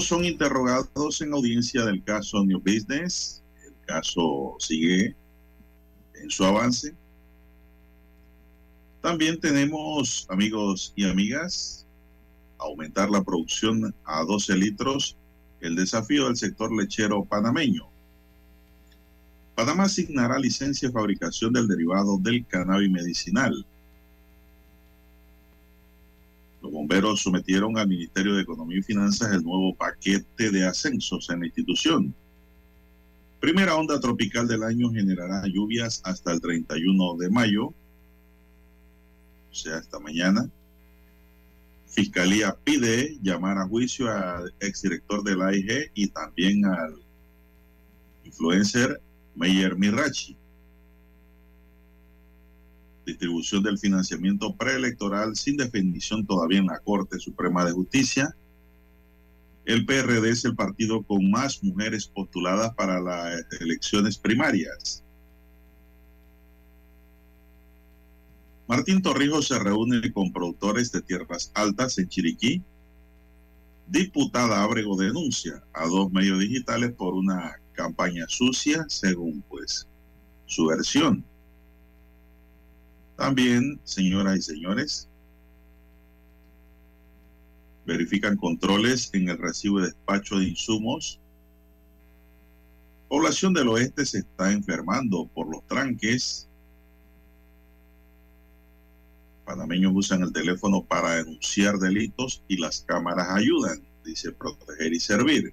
Son interrogados en audiencia del caso New Business. El caso sigue en su avance. También tenemos, amigos y amigas, aumentar la producción a 12 litros, el desafío del sector lechero panameño. Panamá asignará licencia de fabricación del derivado del cannabis medicinal. Bomberos sometieron al Ministerio de Economía y Finanzas el nuevo paquete de ascensos en la institución. Primera onda tropical del año generará lluvias hasta el 31 de mayo, o sea, hasta mañana. Fiscalía pide llamar a juicio al exdirector de la AIG y también al influencer Meyer Mirachi distribución del financiamiento preelectoral sin definición todavía en la Corte Suprema de Justicia. El PRD es el partido con más mujeres postuladas para las elecciones primarias. Martín Torrijos se reúne con productores de tierras altas en Chiriquí. Diputada Abrego denuncia a dos medios digitales por una campaña sucia, según pues su versión. También, señoras y señores, verifican controles en el recibo de despacho de insumos. Población del oeste se está enfermando por los tranques. Panameños usan el teléfono para denunciar delitos y las cámaras ayudan, dice proteger y servir.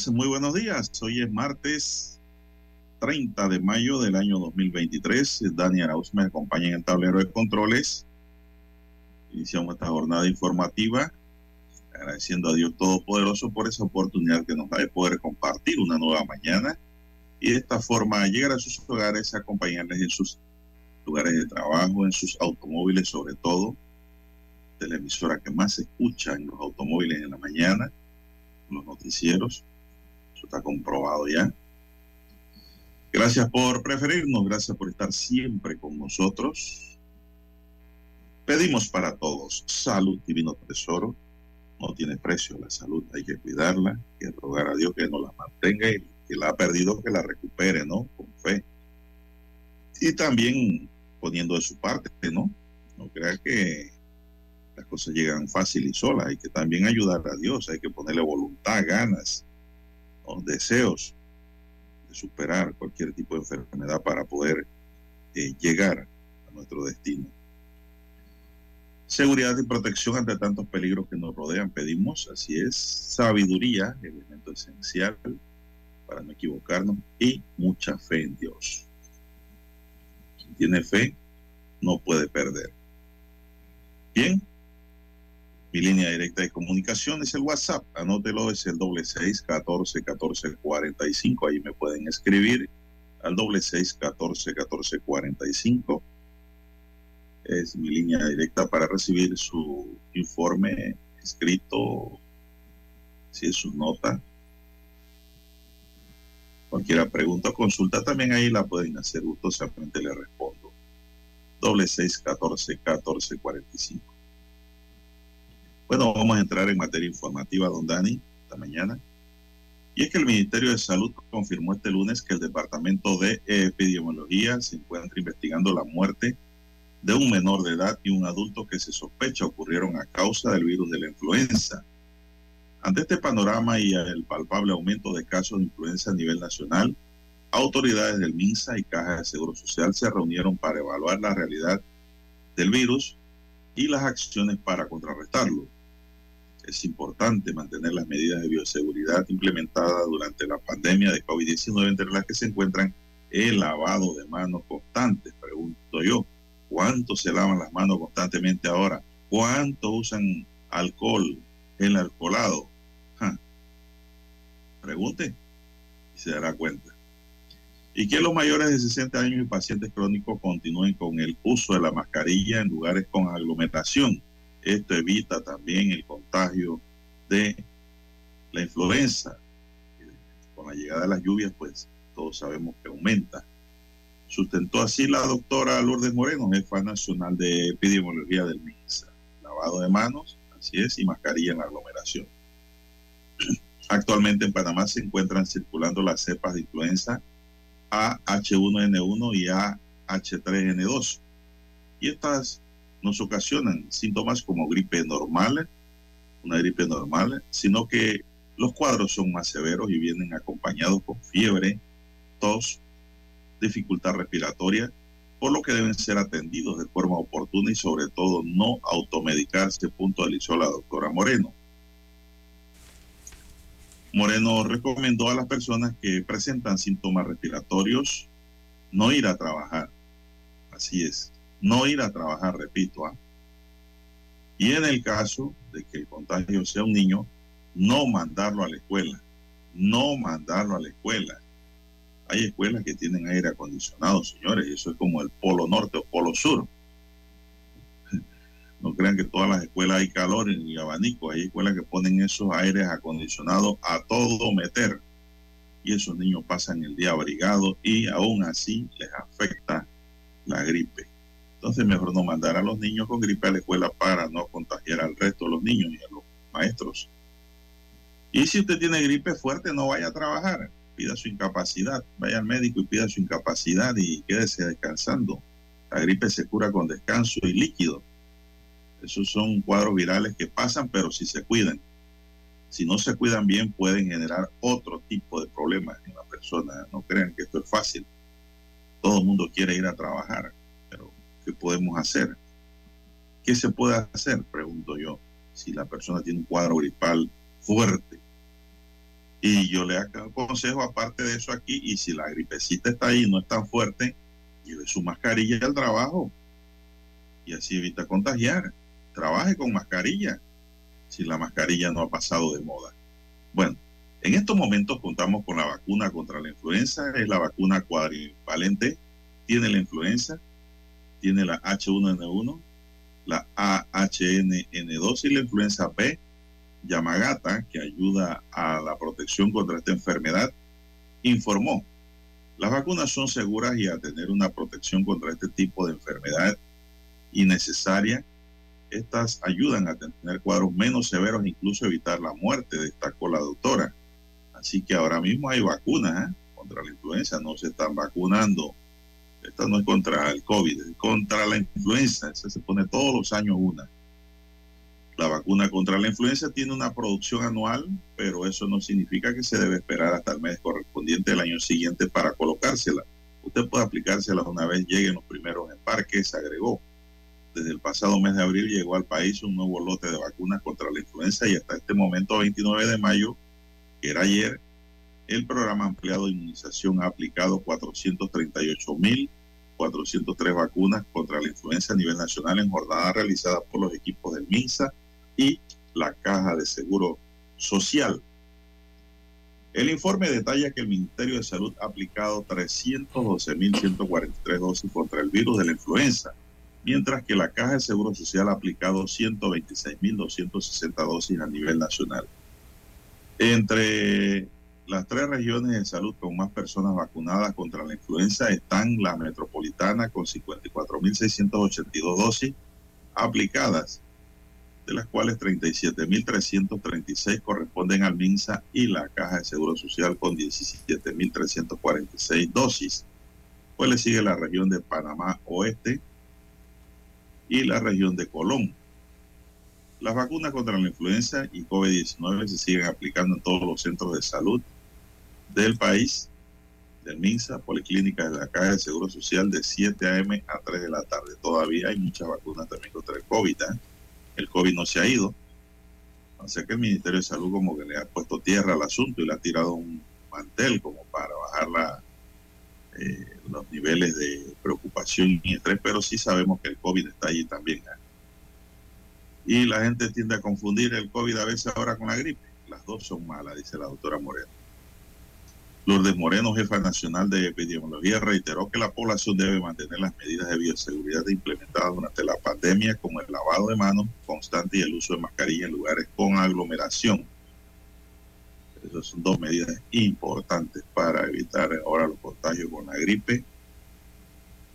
Amigas, muy buenos días. Hoy es martes 30 de mayo del año 2023. Dani Arauz me acompaña en el tablero de controles. Iniciamos esta jornada informativa agradeciendo a Dios Todopoderoso por esa oportunidad que nos da de poder compartir una nueva mañana y de esta forma llegar a sus hogares, acompañarles en sus lugares de trabajo, en sus automóviles sobre todo, es la emisora que más se escucha en los automóviles en la mañana, los noticieros. Eso está comprobado ya. Gracias por preferirnos, gracias por estar siempre con nosotros. Pedimos para todos salud, divino tesoro. No tiene precio la salud, hay que cuidarla, que rogar a Dios que nos la mantenga y que la ha perdido que la recupere, ¿no? Con fe. Y también poniendo de su parte, ¿no? No crea que las cosas llegan fácil y solas, hay que también ayudar a Dios, hay que ponerle voluntad, ganas, deseos de superar cualquier tipo de enfermedad para poder eh, llegar a nuestro destino. Seguridad y protección ante tantos peligros que nos rodean, pedimos, así es, sabiduría, elemento esencial para no equivocarnos, y mucha fe en Dios. Quien tiene fe no puede perder. Bien, mi línea directa de comunicación es el WhatsApp. Anótelo, es el doble seis catorce catorce cuarenta y cinco. Ahí me pueden escribir al doble seis catorce catorce cuarenta y cinco. Es mi línea directa para recibir su informe escrito, si es su nota. Cualquier pregunta o consulta también ahí la pueden hacer gustosamente, le respondo. Doble seis catorce catorce cuarenta y cinco. Bueno, vamos a entrar en materia informativa, don Dani, esta mañana. Y es que el Ministerio de Salud confirmó este lunes que el Departamento de Epidemiología se encuentra investigando la muerte de un menor de edad y un adulto que se sospecha ocurrieron a causa del virus de la influenza. Ante este panorama y el palpable aumento de casos de influenza a nivel nacional, autoridades del MINSA y Caja de Seguro Social se reunieron para evaluar la realidad del virus y las acciones para contrarrestarlo es importante mantener las medidas de bioseguridad implementadas durante la pandemia de COVID-19, entre las que se encuentran el lavado de manos constantes. Pregunto yo, ¿cuántos se lavan las manos constantemente ahora? ¿Cuántos usan alcohol, el alcoholado? Pregunte y se dará cuenta. Y que los mayores de 60 años y pacientes crónicos continúen con el uso de la mascarilla en lugares con aglomeración esto evita también el contagio de la influenza. Con la llegada de las lluvias, pues todos sabemos que aumenta. Sustentó así la doctora Lourdes Moreno, jefa nacional de epidemiología del MINSA. Lavado de manos, así es, y mascarilla en la aglomeración. Actualmente en Panamá se encuentran circulando las cepas de influenza AH1N1 y AH3N2. Y estas nos ocasionan síntomas como gripe normal, una gripe normal, sino que los cuadros son más severos y vienen acompañados con fiebre, tos, dificultad respiratoria, por lo que deben ser atendidos de forma oportuna y sobre todo no automedicarse, puntualizó la doctora Moreno. Moreno recomendó a las personas que presentan síntomas respiratorios no ir a trabajar. Así es, no ir a trabajar, repito. ¿ah? Y en el caso de que el contagio sea un niño, no mandarlo a la escuela, no mandarlo a la escuela. Hay escuelas que tienen aire acondicionado, señores, y eso es como el polo norte o polo sur. No crean que todas las escuelas hay calor y abanico, hay escuelas que ponen esos aires acondicionados a todo meter. Y esos niños pasan el día abrigados y aún así les afecta la gripe. Entonces mejor no mandar a los niños con gripe a la escuela para no contagiar al resto de los niños y a los maestros. Y si usted tiene gripe fuerte, no vaya a trabajar, pida su incapacidad, vaya al médico y pida su incapacidad y quédese descansando. La gripe se cura con descanso y líquido. Esos son cuadros virales que pasan, pero si se cuidan. Si no se cuidan bien, pueden generar otro tipo de problemas en la persona. No crean que esto es fácil. Todo el mundo quiere ir a trabajar ¿Qué podemos hacer? ¿Qué se puede hacer? Pregunto yo. Si la persona tiene un cuadro gripal fuerte. Y yo le aconsejo, aparte de eso aquí, y si la gripecita está ahí, no es tan fuerte, lleve su mascarilla al trabajo. Y así evita contagiar. Trabaje con mascarilla, si la mascarilla no ha pasado de moda. Bueno, en estos momentos contamos con la vacuna contra la influenza, es la vacuna cuadrivalente, tiene la influenza, tiene la H1N1 la AHNN2 y la influenza B Yamagata, que ayuda a la protección contra esta enfermedad, informó, las vacunas son seguras y a tener una protección contra este tipo de enfermedad innecesaria, estas ayudan a tener cuadros menos severos e incluso evitar la muerte, destacó la doctora. Así que ahora mismo hay vacunas ¿eh? contra la influenza, no se están vacunando. Esta no es contra el COVID, es contra la influenza. se pone todos los años una. La vacuna contra la influenza tiene una producción anual, pero eso no significa que se debe esperar hasta el mes correspondiente del año siguiente para colocársela. Usted puede aplicársela una vez lleguen los primeros embarques, agregó. Desde el pasado mes de abril llegó al país un nuevo lote de vacunas contra la influenza y hasta este momento, 29 de mayo, que era ayer, el programa ampliado de inmunización ha aplicado 438.403 vacunas contra la influenza a nivel nacional en jornada realizada por los equipos del MINSA y la Caja de Seguro Social. El informe detalla que el Ministerio de Salud ha aplicado 312.143 dosis contra el virus de la influenza, mientras que la Caja de Seguro Social ha aplicado 126.260 dosis a nivel nacional. Entre las tres regiones de salud con más personas vacunadas contra la influenza están la metropolitana con 54.682 dosis aplicadas de las cuales 37.336 corresponden al MINSA y la Caja de Seguro Social con 17.346 dosis. Pues le sigue la región de Panamá Oeste y la región de Colón. Las vacunas contra la influenza y COVID-19 se siguen aplicando en todos los centros de salud del país, del MINSA, Policlínica de la Caja de Seguro Social de 7 a.m. a 3 de la tarde. Todavía hay muchas vacunas también contra el COVID. ¿eh? el COVID no se ha ido. O sea que el Ministerio de Salud como que le ha puesto tierra al asunto y le ha tirado un mantel como para bajar la, eh, los niveles de preocupación y estrés, pero sí sabemos que el COVID está allí también. ¿eh? Y la gente tiende a confundir el COVID a veces ahora con la gripe. Las dos son malas, dice la doctora Moreno. Lourdes Moreno, jefa nacional de epidemiología, reiteró que la población debe mantener las medidas de bioseguridad implementadas durante la pandemia, como el lavado de manos constante y el uso de mascarilla en lugares con aglomeración. Esas son dos medidas importantes para evitar ahora los contagios con la gripe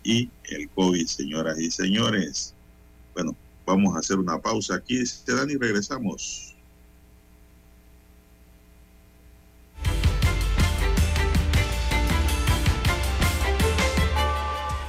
y el COVID, señoras y señores. Bueno, vamos a hacer una pausa aquí, dan y regresamos.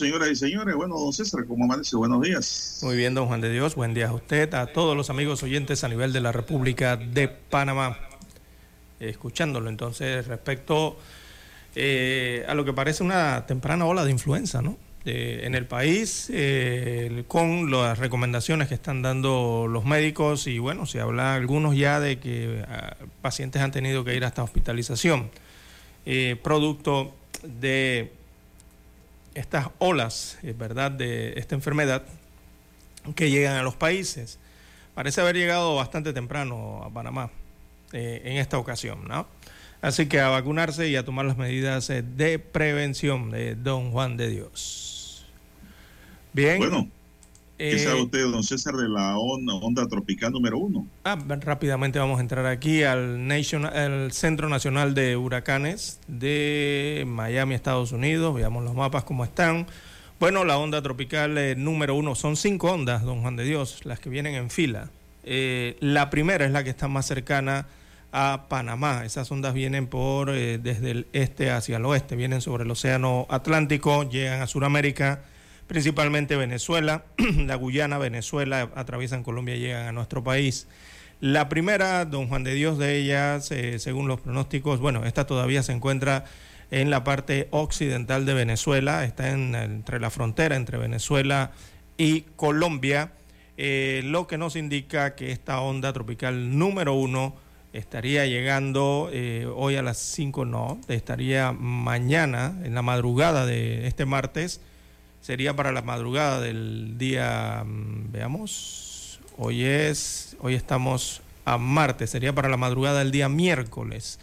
Señoras y señores. Bueno, don César, ¿cómo amanece? Buenos días. Muy bien, don Juan de Dios. Buen día a usted, a todos los amigos oyentes a nivel de la República de Panamá. Escuchándolo entonces respecto eh, a lo que parece una temprana ola de influenza, ¿no? Eh, en el país, eh, con las recomendaciones que están dando los médicos y bueno, se habla algunos ya de que ah, pacientes han tenido que ir hasta hospitalización, producto de estas olas, ¿verdad?, de esta enfermedad que llegan a los países. Parece haber llegado bastante temprano a Panamá en esta ocasión, ¿no? Así que a vacunarse y a tomar las medidas eh, de prevención de Don Juan de Dios. Bien. Bueno, ¿qué sabe eh, usted, don César, de la onda, tropical número uno? Ah, rápidamente vamos a entrar aquí al el Centro Nacional de Huracanes de Miami, Estados Unidos. Veamos los mapas cómo están. Bueno, la onda tropical eh, número uno, son cinco ondas, don Juan de Dios, las que vienen en fila. la primera es la que está más cercana a Panamá. Esas ondas vienen por eh, desde el este hacia el oeste, vienen sobre el Océano Atlántico, llegan a Sudamérica, principalmente Venezuela, la Guyana, Venezuela, atraviesan Colombia y llegan a nuestro país. La primera, don Juan de Dios de ellas, eh, según los pronósticos, bueno, esta todavía se encuentra en la parte occidental de Venezuela, está entre la frontera entre Venezuela y Colombia, eh, lo que nos indica que esta onda tropical número uno estaría llegando eh, hoy a las 5, no, estaría mañana, en la madrugada de este martes, sería para la madrugada del día, mm, veamos, hoy es, hoy estamos a martes, sería para la madrugada del día miércoles.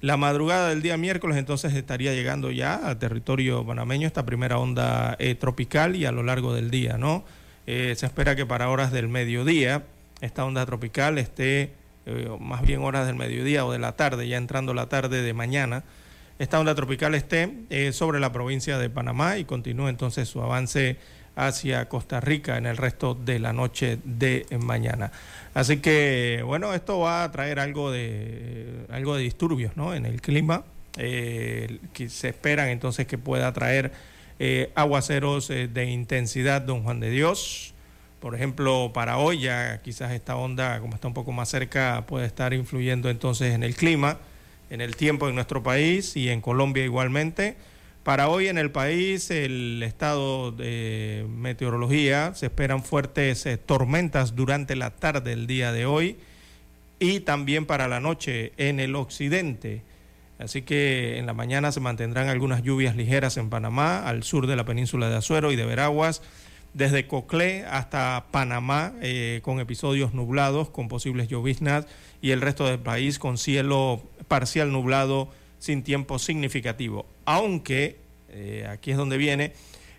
La madrugada del día miércoles entonces estaría llegando ya al territorio panameño esta primera onda eh, tropical y a lo largo del día, ¿no? Eh, se espera que para horas del mediodía esta onda tropical esté eh, más bien horas del mediodía o de la tarde, ya entrando la tarde de mañana, esta onda tropical esté eh, sobre la provincia de Panamá y continúe entonces su avance hacia Costa Rica en el resto de la noche de mañana. Así que, bueno, esto va a traer algo de, algo de disturbios ¿no? en el clima, eh, que se esperan entonces que pueda traer aguaceros de intensidad, don Juan de Dios. Por ejemplo, para hoy ya quizás esta onda, como está un poco más cerca, puede estar influyendo entonces en el clima, en el tiempo en nuestro país y en Colombia igualmente. Para hoy en el país, el estado de meteorología, se esperan fuertes eh, tormentas durante la tarde del día de hoy y también para la noche en el occidente. Así que en la mañana se mantendrán algunas lluvias ligeras en Panamá, al sur de la península de Azuero y de Veraguas desde Coclé hasta Panamá, eh, con episodios nublados, con posibles lloviznas, y el resto del país con cielo parcial nublado, sin tiempo significativo. Aunque, eh, aquí es donde viene,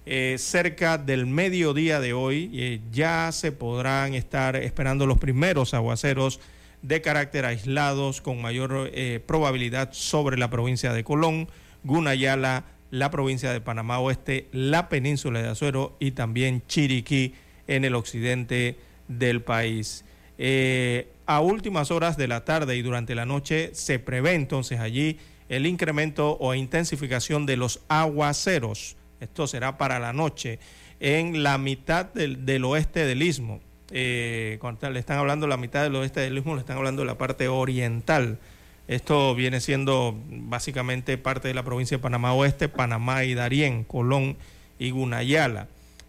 eh, cerca del mediodía de hoy ya se podrán estar esperando los primeros aguaceros de carácter aislados con mayor probabilidad sobre la provincia de Colón, Gunayala, la provincia de Panamá Oeste, la península de Azuero y también Chiriquí en el occidente del país. Eh, a últimas horas de la tarde y durante la noche se prevé entonces allí el incremento o intensificación de los aguaceros. Esto será para la noche en la mitad del, oeste del istmo. Eh, cuando le están hablando la mitad del oeste del istmo, le están hablando de la parte oriental esto viene siendo básicamente parte de la provincia de Panamá Oeste, Panamá y Darién, Colón y Gunayala.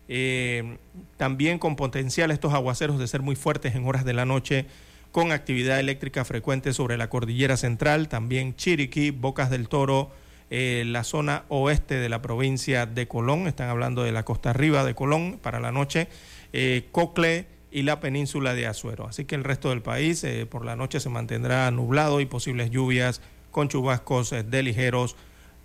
Eh, también con potencial estos aguaceros de ser muy fuertes en horas de la noche, con actividad eléctrica frecuente sobre la cordillera central, también Chiriquí, Bocas del Toro, eh, la zona oeste de la provincia de Colón, están hablando de la costa arriba de Colón para la noche, eh, Cocle, y la península de Azuero. Así que el resto del país eh, por la noche se mantendrá nublado y posibles lluvias con chubascos eh, de ligeros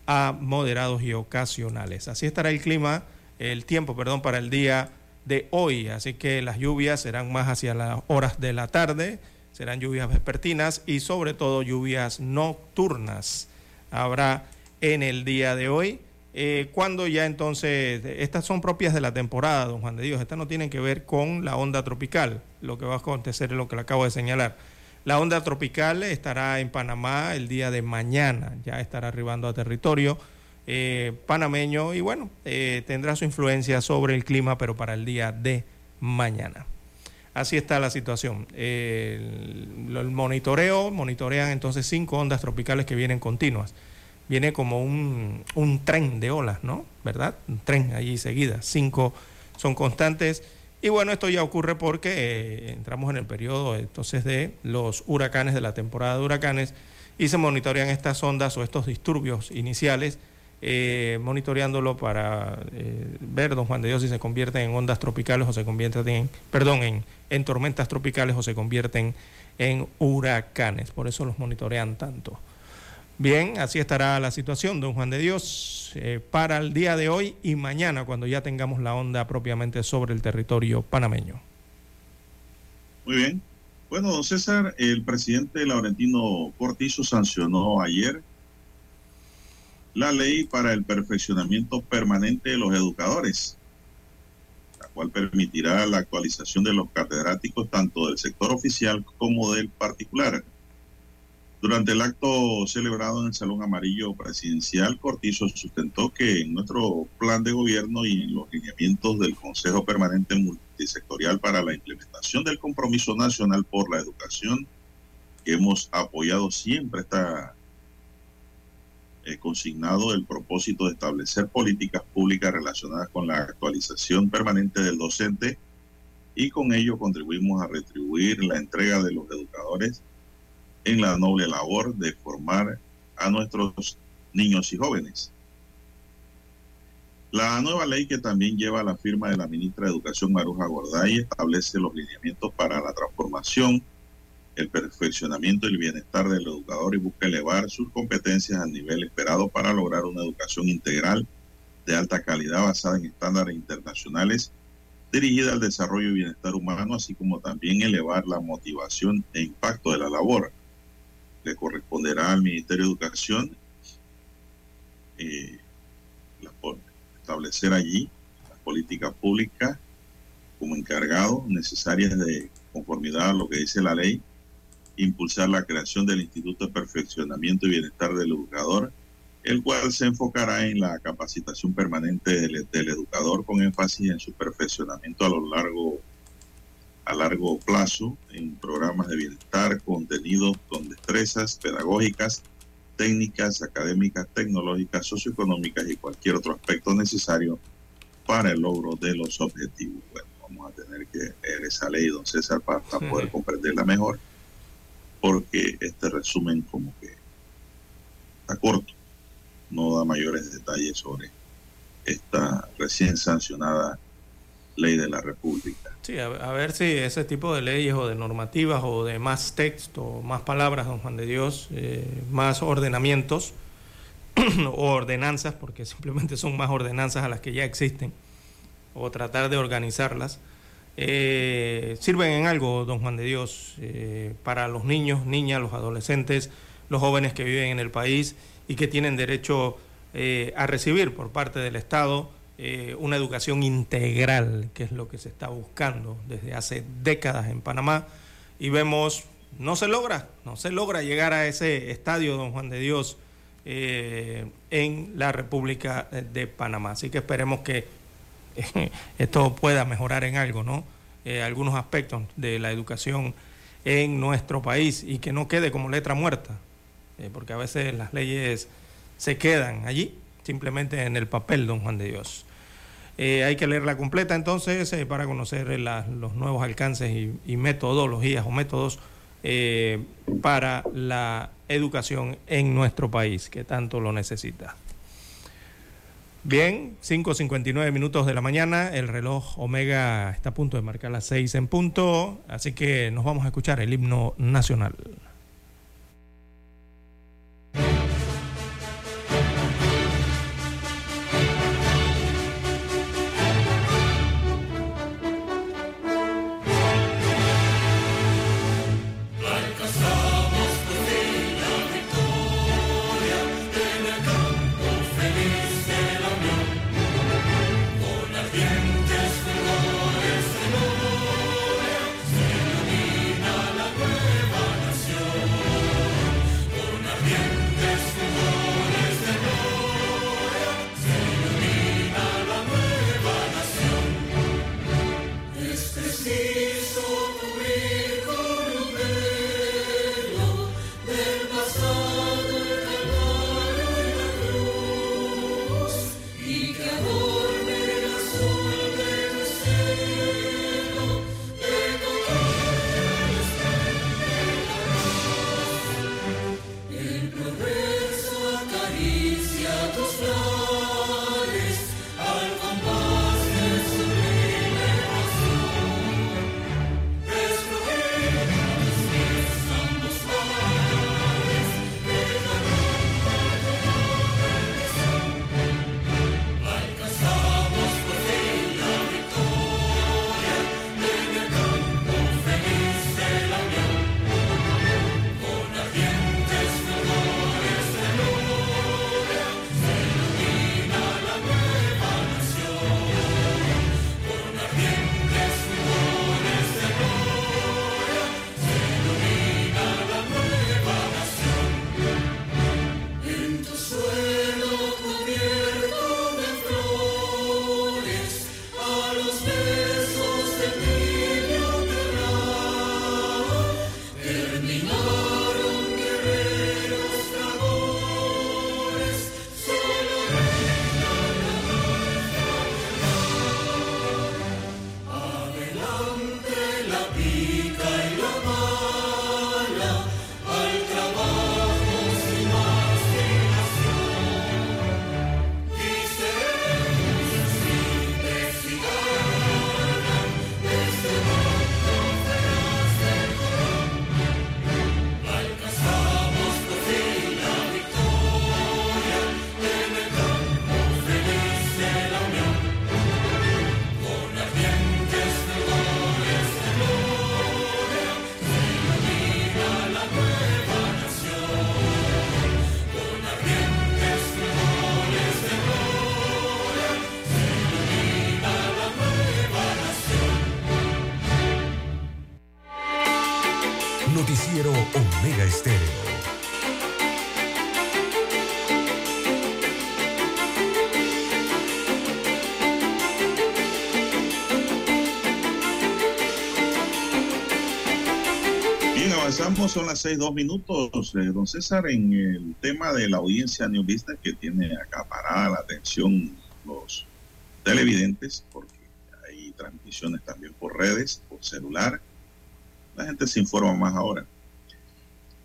a moderados y ocasionales. Así estará el clima, el tiempo, perdón, para el día de hoy. Así que las lluvias serán más hacia las horas de la tarde, serán lluvias vespertinas y sobre todo lluvias nocturnas. Habrá en el día de hoy eh, cuando ya entonces, estas son propias de la temporada, don Juan de Dios, estas no tienen que ver con la onda tropical, lo que va a acontecer es lo que le acabo de señalar. La onda tropical estará en Panamá el día de mañana, ya estará arribando a territorio eh, panameño y bueno, eh, tendrá su influencia sobre el clima, pero para el día de mañana. Así está la situación. el, el, monitoreo, monitorean entonces cinco ondas tropicales que vienen continuas. Viene como un, un tren de olas, ¿no? ¿Verdad? Un tren allí seguida. Cinco son constantes. Y bueno, esto ya ocurre porque eh, entramos en el periodo entonces de los huracanes, de la temporada de huracanes, y se monitorean estas ondas o estos disturbios iniciales eh, monitoreándolo para eh, ver, don Juan de Dios, si se convierten en ondas tropicales o se convierten en, perdón, en tormentas tropicales o se convierten en huracanes. Por eso los monitorean tanto. Bien, así estará la situación, don Juan de Dios, eh, para el día de hoy y mañana, cuando ya tengamos la onda propiamente sobre el territorio panameño. Muy bien. Bueno, don César, el presidente Laurentino Cortizo sancionó ayer la ley para el perfeccionamiento permanente de los educadores, la cual permitirá la actualización de los catedráticos tanto del sector oficial como del particular. Durante el acto celebrado en el Salón Amarillo Presidencial, Cortizo sustentó que en nuestro plan de gobierno y en los lineamientos del Consejo Permanente Multisectorial para la implementación del compromiso nacional por la educación, que hemos apoyado siempre esta eh, consignado el propósito de establecer políticas públicas relacionadas con la actualización permanente del docente y con ello contribuimos a retribuir la entrega de los educadores en la noble labor de formar a nuestros niños y jóvenes. La nueva ley que también lleva la firma de la ministra de Educación Maruja Gorday establece los lineamientos para la transformación el perfeccionamiento y el bienestar del educador y busca elevar sus competencias al nivel esperado para lograr una educación integral de alta calidad basada en estándares internacionales dirigida al desarrollo y bienestar humano, así como también elevar la motivación e impacto de la labor. Le corresponderá al Ministerio de Educación eh, establecer allí las políticas públicas como encargado necesarias de conformidad a lo que dice la ley impulsar la creación del Instituto de Perfeccionamiento y Bienestar del Educador, el cual se enfocará en la capacitación permanente del, educador con énfasis en su perfeccionamiento a lo largo a largo plazo en programas de bienestar, contenidos con destrezas pedagógicas, técnicas, académicas, tecnológicas, socioeconómicas y cualquier otro aspecto necesario para el logro de los objetivos. Bueno, vamos a tener que leer esa ley, don César, para, poder comprenderla mejor porque este resumen como que está corto, no da mayores detalles sobre esta recién sancionada ley de la República. Sí, a, ver si ese tipo de leyes o de normativas o de más texto, más palabras, don Juan de Dios, eh, más ordenamientos o ordenanzas, porque simplemente son más ordenanzas a las que ya existen, o tratar de organizarlas eh, sirven en algo, don Juan de Dios, eh, para los niños, niñas, los adolescentes, los jóvenes que viven en el país y que tienen derecho a recibir por parte del Estado una educación integral, que es lo que se está buscando desde hace décadas en Panamá. Y vemos, no se logra, no se logra llegar a ese estadio, don Juan de Dios, en la República de Panamá. Así que esperemos que esto pueda mejorar en algo, ¿no? Eh, algunos aspectos de la educación en nuestro país y que no quede como letra muerta, eh, porque a veces las leyes se quedan allí, simplemente en el papel, don Juan de Dios. Eh, hay que leerla completa entonces para conocer los nuevos alcances y metodologías o métodos para la educación en nuestro país, que tanto lo necesita. Bien, 5.59 minutos de la mañana, el reloj Omega está a punto de marcar las 6 en punto, así que nos vamos a escuchar el himno nacional. Avanzamos, son las seis, dos minutos. Eh, don César, en el tema de la audiencia Business que tiene acaparada la atención los televidentes, porque hay transmisiones también por redes, por celular. La gente se informa más ahora.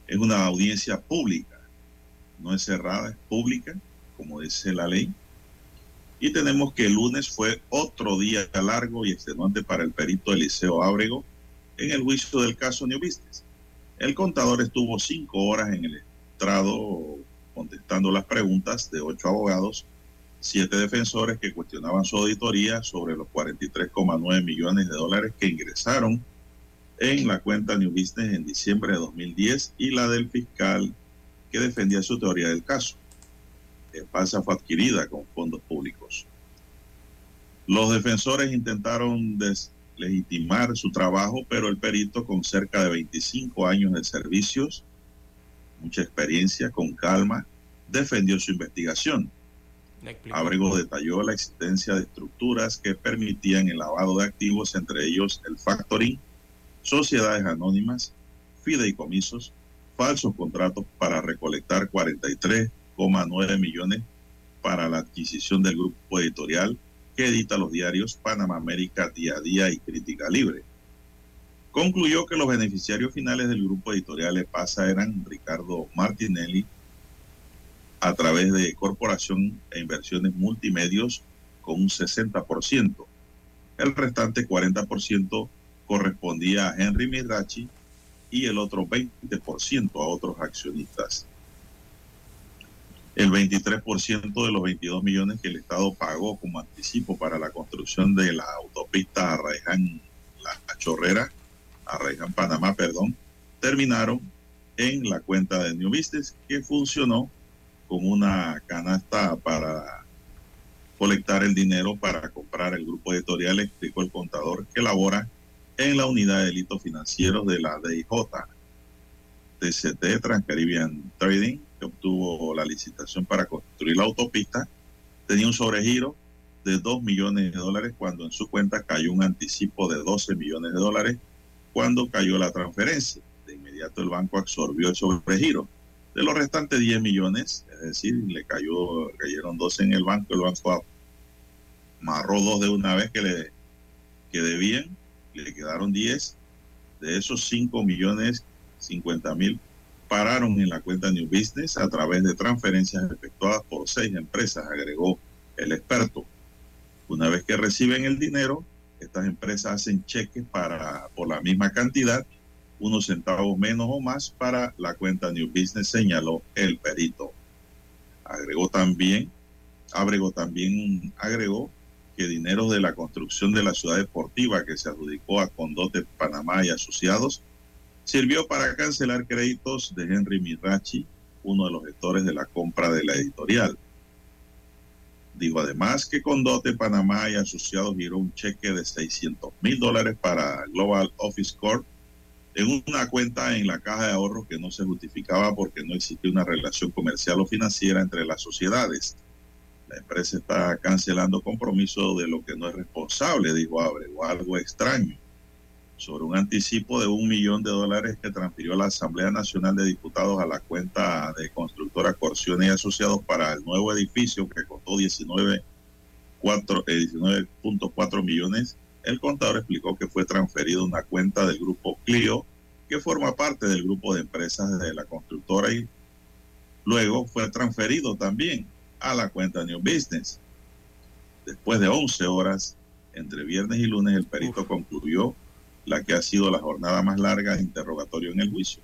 Es una audiencia pública, no es cerrada, es pública, como dice la ley. Y tenemos que el lunes fue otro día largo y extenuante para el perito Eliseo Ábrego en el juicio del caso Business. El contador estuvo cinco horas en el estrado contestando las preguntas de ocho abogados, siete defensores que cuestionaban su auditoría sobre los 43,9 millones de dólares que ingresaron en la cuenta New Business en diciembre de 2010 y la del fiscal que defendía su teoría del caso. En falsa fue adquirida con fondos públicos. Los defensores intentaron deslegitimar su trabajo, pero el perito con cerca de 25 años de servicios, mucha experiencia, con calma, defendió su investigación. Abrego detalló la existencia de estructuras que permitían el lavado de activos, entre ellos el factoring, sociedades anónimas, fideicomisos, falsos contratos para recolectar 43,9 millones para la adquisición del grupo editorial edita los diarios Panamá América Día a Día y Crítica Libre. Concluyó que los beneficiarios finales del grupo editorial EPASA eran Ricardo Martinelli, a través de Corporación e Inversiones Multimedios con un 60%. El restante 40% correspondía a Henry Mirachi y el otro 20% a otros accionistas. El 23% de los 22 millones que el Estado pagó como anticipo para la construcción de la autopista Arraiján La Chorrera, Arraiján Panamá, perdón, terminaron en la cuenta de New Business que funcionó como una canasta para colectar el dinero para comprar el grupo editorial, explicó el contador que labora en la unidad de delitos financieros de la DIJ. TCT Transcaribbean Trading, que obtuvo la licitación para construir la autopista, tenía un sobregiro de 2 millones de dólares cuando en su cuenta cayó un anticipo de 12 millones de dólares cuando cayó la transferencia. De inmediato el banco absorbió el sobregiro. De los restantes 10 millones, es decir, le cayó, cayeron 12 en el banco, el banco amarró dos de una vez que le que debían, le quedaron 10. De esos 5 millones 50 mil pararon en la cuenta New Business a través de transferencias efectuadas por seis empresas, agregó el experto. Una vez que reciben el dinero, estas empresas hacen cheques para, por la misma cantidad, unos centavos menos o más para la cuenta New Business, señaló el perito. Agregó también, agregó también, agregó que dinero de la construcción de la ciudad deportiva que se adjudicó a Condote Panamá y asociados sirvió para cancelar créditos de Henry Mirachi, uno de los gestores de la compra de la editorial. Dijo además que Condote Panamá y asociados giró un cheque de 600 mil dólares para Global Office Corp en una cuenta en la caja de ahorros que no se justificaba porque no existía una relación comercial o financiera entre las sociedades. La empresa está cancelando compromiso de lo que no es responsable, dijo Abrego, algo extraño, sobre un anticipo de un millón de dólares que transfirió la Asamblea Nacional de Diputados a la cuenta de constructora Corciones y Asociados para el nuevo edificio que costó 19.4 19 millones. El contador explicó que fue transferido a una cuenta del grupo Clio, que forma parte del grupo de empresas de la constructora y luego fue transferido también a la cuenta New Business. Después de 11 horas, entre viernes y lunes, el perito concluyó la que ha sido la jornada más larga de interrogatorio en el juicio,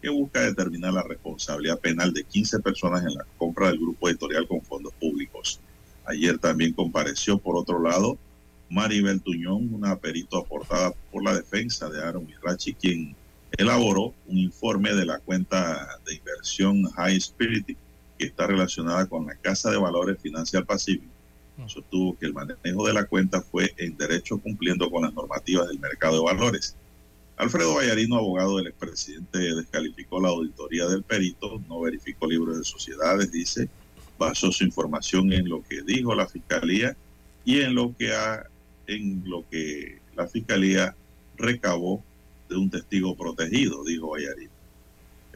que busca determinar la responsabilidad penal de 15 personas en la compra del grupo editorial con fondos públicos. Ayer también compareció, por otro lado, Maribel Tuñón, una perito aportada por la defensa de Aaron Mirachi, quien elaboró un informe de la cuenta de inversión High Spirit que está relacionada con la Casa de Valores Financial Pacífico, sostuvo que el manejo de la cuenta fue en derecho cumpliendo con las normativas del mercado de valores. Alfredo Vallarino, abogado del expresidente, descalificó la auditoría del perito, no verificó libros de sociedades, dice, basó su información en lo que dijo la fiscalía y en lo que ha, en lo que la fiscalía recabó de un testigo protegido, dijo Vallarino.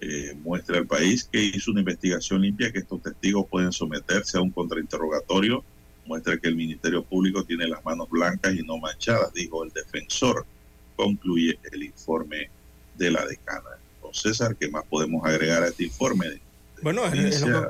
Eh, muestra al país que hizo una investigación limpia, que estos testigos pueden someterse a un contrainterrogatorio, muestra que el Ministerio Público tiene las manos blancas y no manchadas, dijo el defensor, concluye el informe de la decana. Don César, ¿qué más podemos agregar a este informe? Bueno, es, lo que,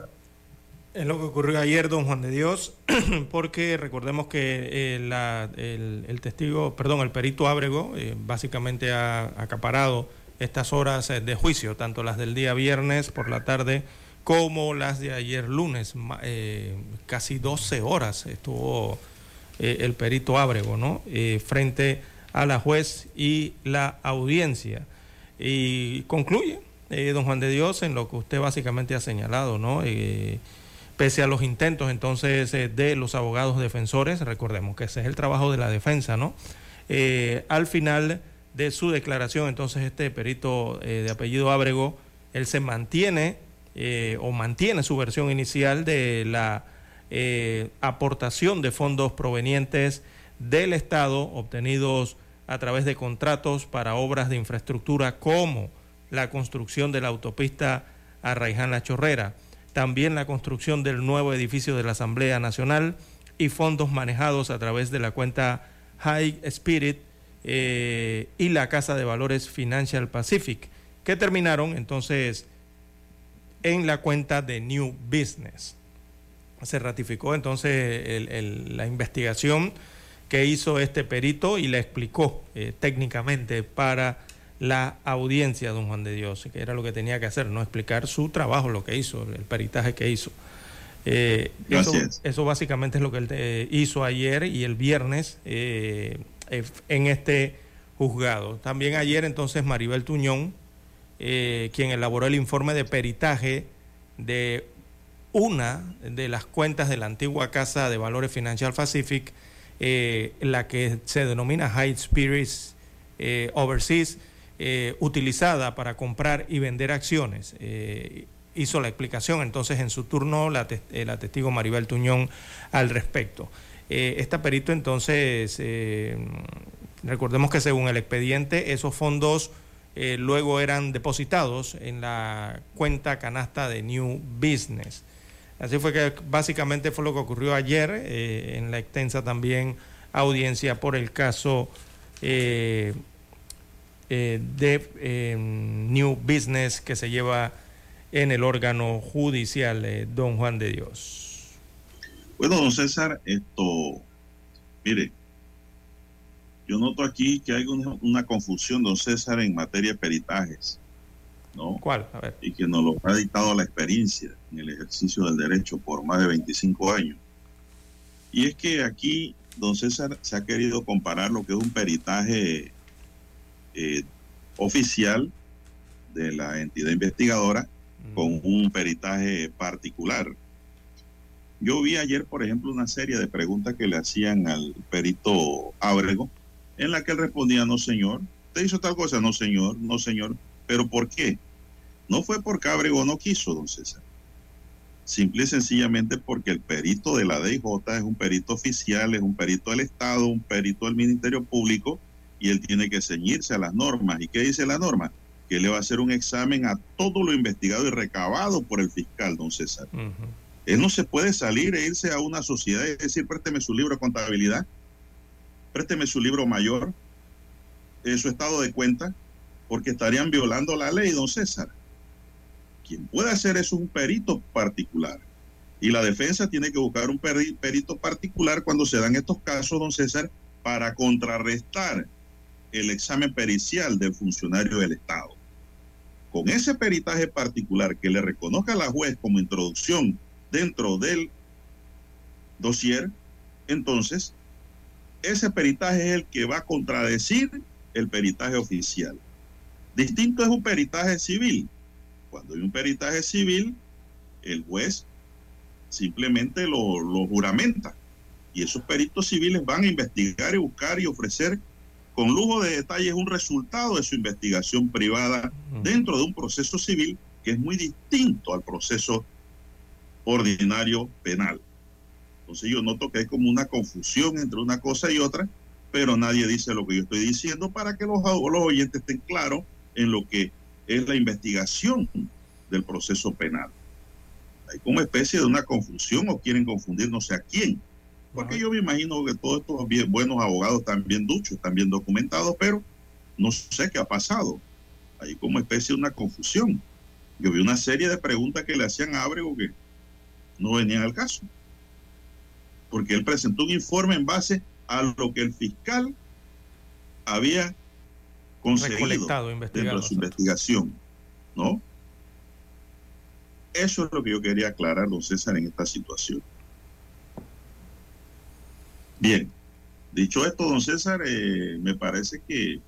es, lo que, ocurrió ayer, don Juan de Dios, porque recordemos que eh, la, el, el, testigo, perdón, el perito Ábrego, eh, básicamente ha acaparado estas horas eh, de juicio, tanto las del día viernes por la tarde como las de ayer lunes. Eh, casi 12 horas estuvo eh, el perito Ábrego, ¿no? Eh, frente a la juez y la audiencia. Y concluye, don Juan de Dios, en lo que usted básicamente ha señalado, ¿no? pese a los intentos entonces de los abogados defensores, recordemos que ese es el trabajo de la defensa, ¿no? al final de su declaración, entonces este perito de apellido Ábrego, él se mantiene eh, o mantiene su versión inicial de la eh, aportación de fondos provenientes del Estado obtenidos a través de contratos para obras de infraestructura como la construcción de la autopista Arraiján La Chorrera, también la construcción del nuevo edificio de la Asamblea Nacional y fondos manejados a través de la cuenta High Spirit eh, y la Casa de Valores Financial Pacific, que terminaron entonces en la cuenta de New Business. Se ratificó entonces el, el, la investigación que hizo este perito y la explicó eh, técnicamente para la audiencia, don Juan de Dios, que era lo que tenía que hacer, no explicar su trabajo, lo que hizo, el peritaje que hizo. Eh, eso, eso, básicamente es lo que él eh, hizo ayer y el viernes en este juzgado. También ayer entonces Maribel Tuñón, eh, quien elaboró el informe de peritaje de una de las cuentas de la antigua Casa de Valores Financial Pacific, eh, la que se denomina High Spirits eh, Overseas, utilizada para comprar y vender acciones. Hizo la explicación entonces en su turno la, la testigo Maribel Tuñón al respecto. Esta perito entonces, recordemos que según el expediente, esos fondos eh, luego eran depositados en la cuenta canasta de New Business. Así fue que básicamente fue lo que ocurrió ayer eh, en la extensa también audiencia por el caso eh, de New Business que se lleva en el órgano judicial Don Juan de Dios. Bueno, don César, esto, mire, yo noto aquí que hay una, una, confusión, don César, en materia de peritajes, ¿no? ¿Cuál? A ver. Y que nos lo ha dictado la experiencia en el ejercicio del derecho por más de 25 años. Y es que aquí, don César, se ha querido comparar lo que es un peritaje eh, oficial de la entidad investigadora mm. con un peritaje particular. Yo vi ayer, por ejemplo, una serie de preguntas que le hacían al perito Ábrego, en la que él respondía, no señor, ¿te hizo tal cosa? No señor, no señor, pero ¿por qué? No fue porque Ábrego no quiso, don César. Simple y sencillamente porque el perito de la DIJ es un perito oficial, es un perito del Estado, un perito del Ministerio Público, y él tiene que ceñirse a las normas. ¿Y qué dice la norma? Que le va a hacer un examen a todo lo investigado y recabado por el fiscal, don César. Uh -huh. Él no se puede salir e irse a una sociedad y decir, présteme su libro de contabilidad, présteme su libro mayor, eh, su estado de cuenta, porque estarían violando la ley, don César. Quien puede hacer eso es un perito particular. Y la defensa tiene que buscar un perito particular cuando se dan estos casos, don César, para contrarrestar el examen pericial del funcionario del Estado. Con ese peritaje particular que le reconozca a la juez como introducción dentro del dossier, entonces ese peritaje es el que va a contradecir el peritaje oficial. Distinto es un peritaje civil. Cuando hay un peritaje civil, el juez simplemente lo, lo juramenta y esos peritos civiles van a investigar y buscar y ofrecer con lujo de detalle es un resultado de su investigación privada dentro de un proceso civil que es muy distinto al proceso ordinario penal. Entonces yo noto que hay como una confusión entre una cosa y otra, pero nadie dice lo que yo estoy diciendo para que los, los oyentes estén claros en lo que es la investigación del proceso penal. Hay como especie de una confusión o quieren confundir no sé a quién. Porque yo me imagino que todos estos bien, buenos abogados están bien duchos, están bien documentados, pero no sé qué ha pasado. Hay como especie de una confusión. Yo vi una serie de preguntas que le hacían a Ábrego que no venían al caso. Porque él presentó un informe en base a lo que el fiscal había conseguido dentro de su investigación. ¿No? Eso es lo que yo quería aclarar, don César, en esta situación. Bien, dicho esto, don César, eh, me parece que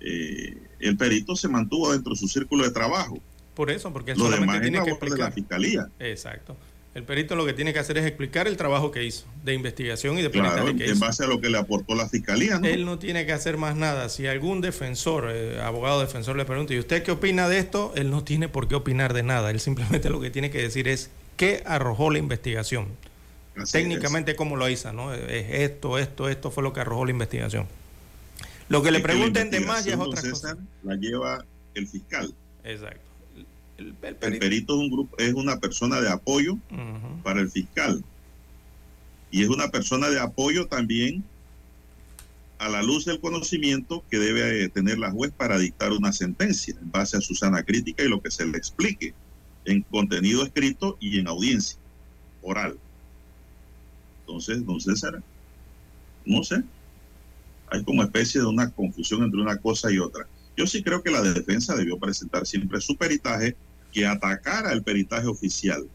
eh, el perito se mantuvo dentro de su círculo de trabajo. Por eso, porque Lo demás es tiene que labor de explicar. la fiscalía. Exacto. El perito lo que tiene que hacer es explicar el trabajo que hizo, de investigación y de Claro, que en hizo. base a lo que le aportó la fiscalía, ¿no? Él no tiene que hacer más nada. Si algún defensor, eh, abogado defensor le pregunta, ¿y usted qué opina de esto? Él no tiene por qué opinar de nada. Él simplemente lo que tiene que decir es qué arrojó la investigación. Así Técnicamente cómo lo hizo, ¿no? Es esto, esto, esto fue lo que arrojó la investigación. Lo que es. le que pregunten de más ya es otra cosa. La lleva el fiscal. Exacto. El, el El perito- es un grupo, es una persona de apoyo para el fiscal. Y es una persona de apoyo también a la luz del conocimiento que debe eh, tener la juez para dictar una sentencia en base a su sana crítica y lo que se le explique en contenido escrito y en audiencia oral. Entonces, don César, no sé, hay como especie de una confusión entre una cosa y otra. Yo sí creo que la defensa debió presentar siempre su peritaje que atacara el peritaje oficial,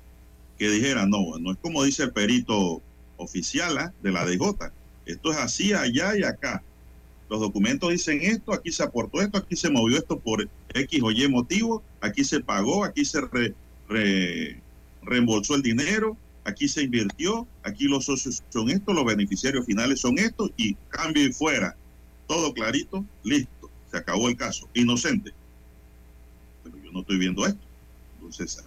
que dijera, no, no es como dice el perito oficial ¿ah? de la DJ, esto es así, allá y acá. Los documentos dicen esto, aquí se aportó esto, aquí se movió esto por X o Y motivo, aquí se pagó, aquí se re- re- reembolsó el dinero, aquí se invirtió, aquí los socios son estos, los beneficiarios finales son estos y cambio y fuera. Todo clarito, listo, se acabó el caso, inocente. Pero yo no estoy viendo esto. Entonces,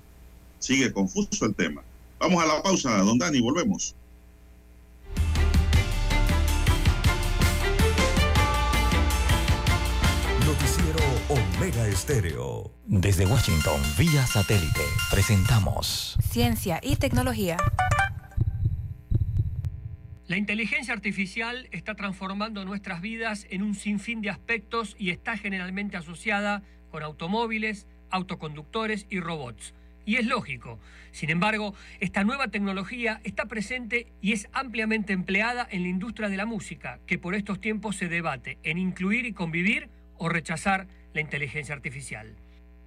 sigue confuso el tema. Vamos a la pausa, don Dani, volvemos. Noticiero Omega Estéreo. Desde Washington, vía satélite, presentamos Ciencia y tecnología. La inteligencia artificial está transformando nuestras vidas en un sinfín de aspectos y está generalmente asociada con automóviles, autoconductores y robots. Y es lógico. Sin embargo, esta nueva tecnología está presente y es ampliamente empleada en la industria de la música, que por estos tiempos se debate en incluir y convivir o rechazar la inteligencia artificial.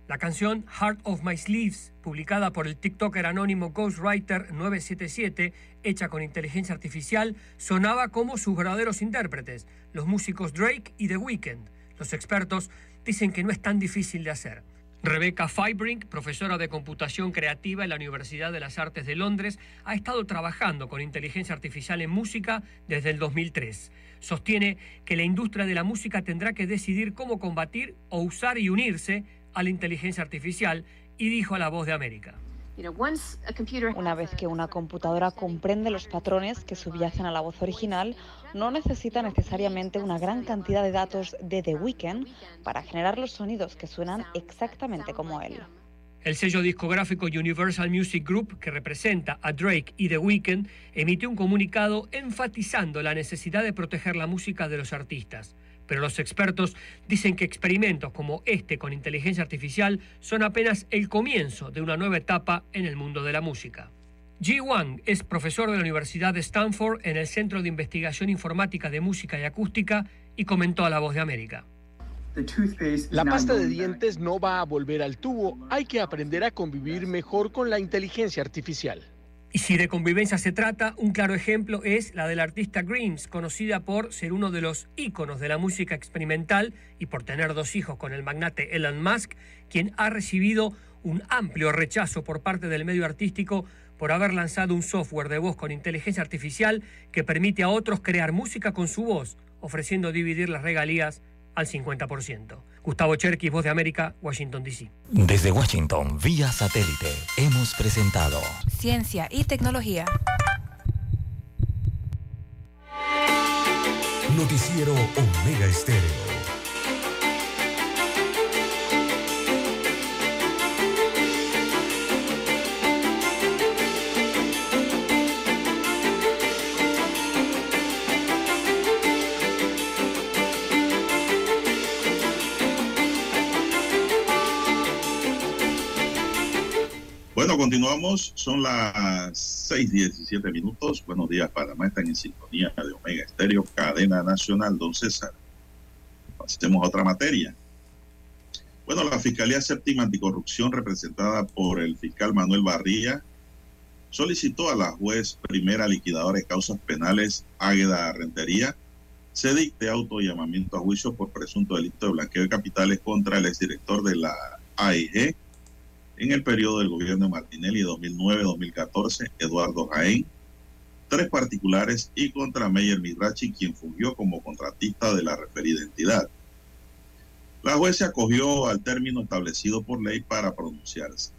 La canción Heart of My Sleeves, publicada por el TikToker anónimo Ghostwriter 977, hecha con inteligencia artificial, sonaba como sus verdaderos intérpretes, los músicos Drake y The Weeknd. Los expertos dicen que no es tan difícil de hacer. Rebecca Fibrink, profesora de computación creativa en la Universidad de las Artes de Londres, ha estado trabajando con inteligencia artificial en música desde el 2003. Sostiene que la industria de la música tendrá que decidir cómo combatir o usar y unirse a la inteligencia artificial y dijo a La Voz de América. Una vez que una computadora comprende los patrones que subyacen a la voz original, no necesita necesariamente una gran cantidad de datos de The Weeknd para generar los sonidos que suenan exactamente como él. El sello discográfico Universal Music Group, que representa a Drake y The Weeknd, emitió un comunicado enfatizando la necesidad de proteger la música de los artistas. Pero los expertos dicen que experimentos como este con inteligencia artificial son apenas el comienzo de una nueva etapa en el mundo de la música. Ji Wang es profesor de la Universidad de Stanford en el Centro de Investigación Informática de Música y Acústica y comentó a La Voz de América. La pasta de dientes no va a volver al tubo. Hay que aprender a convivir mejor con la inteligencia artificial. Y si de convivencia se trata, un claro ejemplo es la del artista Grimes, conocida por ser uno de los íconos de la música experimental y por tener dos hijos con el magnate Elon Musk, quien ha recibido un amplio rechazo por parte del medio artístico por haber lanzado un software de voz con inteligencia artificial que permite a otros crear música con su voz ofreciendo dividir las regalías al 50%. Gustavo Cherkis, Voz de América, Washington, D.C. Desde Washington, vía satélite, hemos presentado Ciencia y tecnología. Noticiero Omega Estéreo. Continuamos. Son las 6:17 minutos. Buenos días, Panamá. Están en sintonía de Omega Estéreo, cadena nacional, don César. Pasemos a otra materia. Bueno, la Fiscalía Séptima Anticorrupción, representada por el fiscal Manuel Barría, solicitó a la juez primera liquidadora de causas penales, Águeda Rentería, se dicte autollamamiento a juicio por presunto delito de blanqueo de capitales contra el exdirector de la AIG, en el periodo del gobierno de Martinelli 2009-2014, Eduardo Jaén, tres particulares y contra Meyer Mirachi, quien fungió como contratista de la referida entidad. La juez se acogió al término establecido por ley para pronunciarse.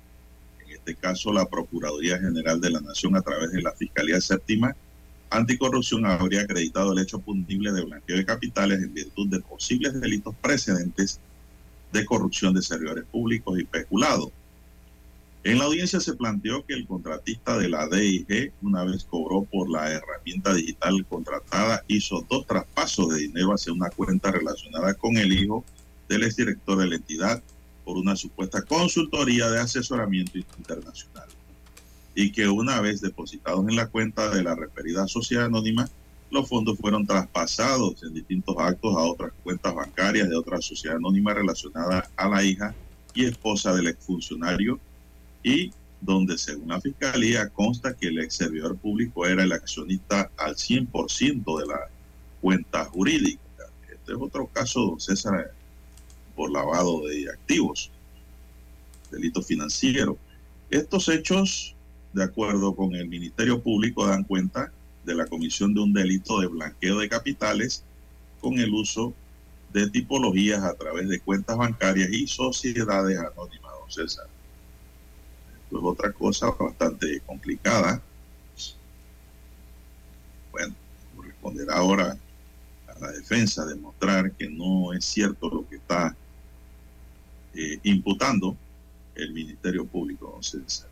En este caso, la Procuraduría General de la Nación, a través de la Fiscalía Séptima Anticorrupción, habría acreditado el hecho punible de blanqueo de capitales en virtud de posibles delitos precedentes de corrupción de servidores públicos y peculado en la audiencia se planteó que el contratista de la DIG, una vez cobró por la herramienta digital contratada, hizo dos traspasos de dinero hacia una cuenta relacionada con el hijo del exdirector de la entidad por una supuesta consultoría de asesoramiento internacional. Y que una vez depositados en la cuenta de la referida sociedad anónima, los fondos fueron traspasados en distintos actos a otras cuentas bancarias de otra sociedad anónima relacionada a la hija y esposa del exfuncionario y donde según la fiscalía consta que el ex servidor público era el accionista al 100% de la cuenta jurídica. Este es otro caso, don César, por lavado de activos, delito financiero. Estos hechos, de acuerdo con el Ministerio Público, dan cuenta de la comisión de un delito de blanqueo de capitales con el uso de tipologías a través de cuentas bancarias y sociedades anónimas, don César es otra cosa bastante complicada. Bueno, corresponderá ahora a la defensa demostrar que no es cierto lo que está eh, imputando el Ministerio Público. Entonces,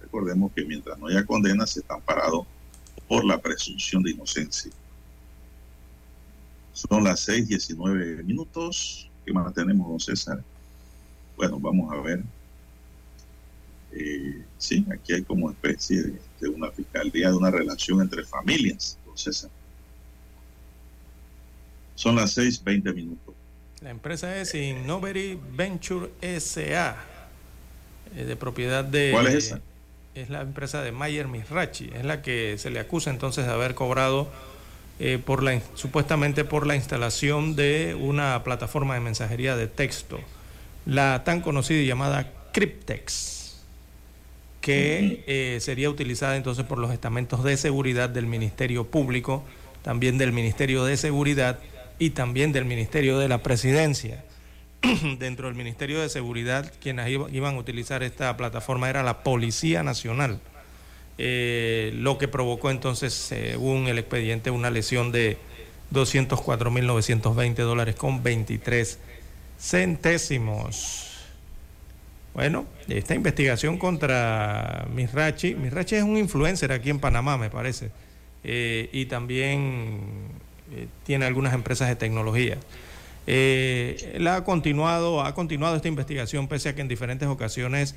recordemos que mientras no haya condena, se está amparado por la presunción de inocencia. Son las 6:19 minutos. ¿Qué más tenemos, don César? Bueno, vamos a ver eh, sí, aquí hay como especie de, una fiscalía, de una relación entre familias. Entonces, son las 6:20 minutos. La empresa es Innovery Venture SA, eh, de propiedad de. ¿Cuál es esa? Es la empresa de Mayer Misrachi, es la que se le acusa entonces de haber cobrado eh, por la, supuestamente por la instalación de una plataforma de mensajería de texto, la tan conocida y llamada Cryptex que eh, sería utilizada entonces por los estamentos de seguridad del Ministerio Público, también del Ministerio de Seguridad y también del Ministerio de la Presidencia. Dentro del Ministerio de Seguridad, quienes iban a utilizar esta plataforma era la Policía Nacional, eh, lo que provocó entonces, según el expediente, una lesión de 204.920 dólares con 23 centésimos. Bueno, esta investigación contra Misrachi, Misrachi es un influencer aquí en Panamá, me parece, eh, y también eh, tiene algunas empresas de tecnología. Eh, él ha continuado, ha continuado esta investigación pese a que en diferentes ocasiones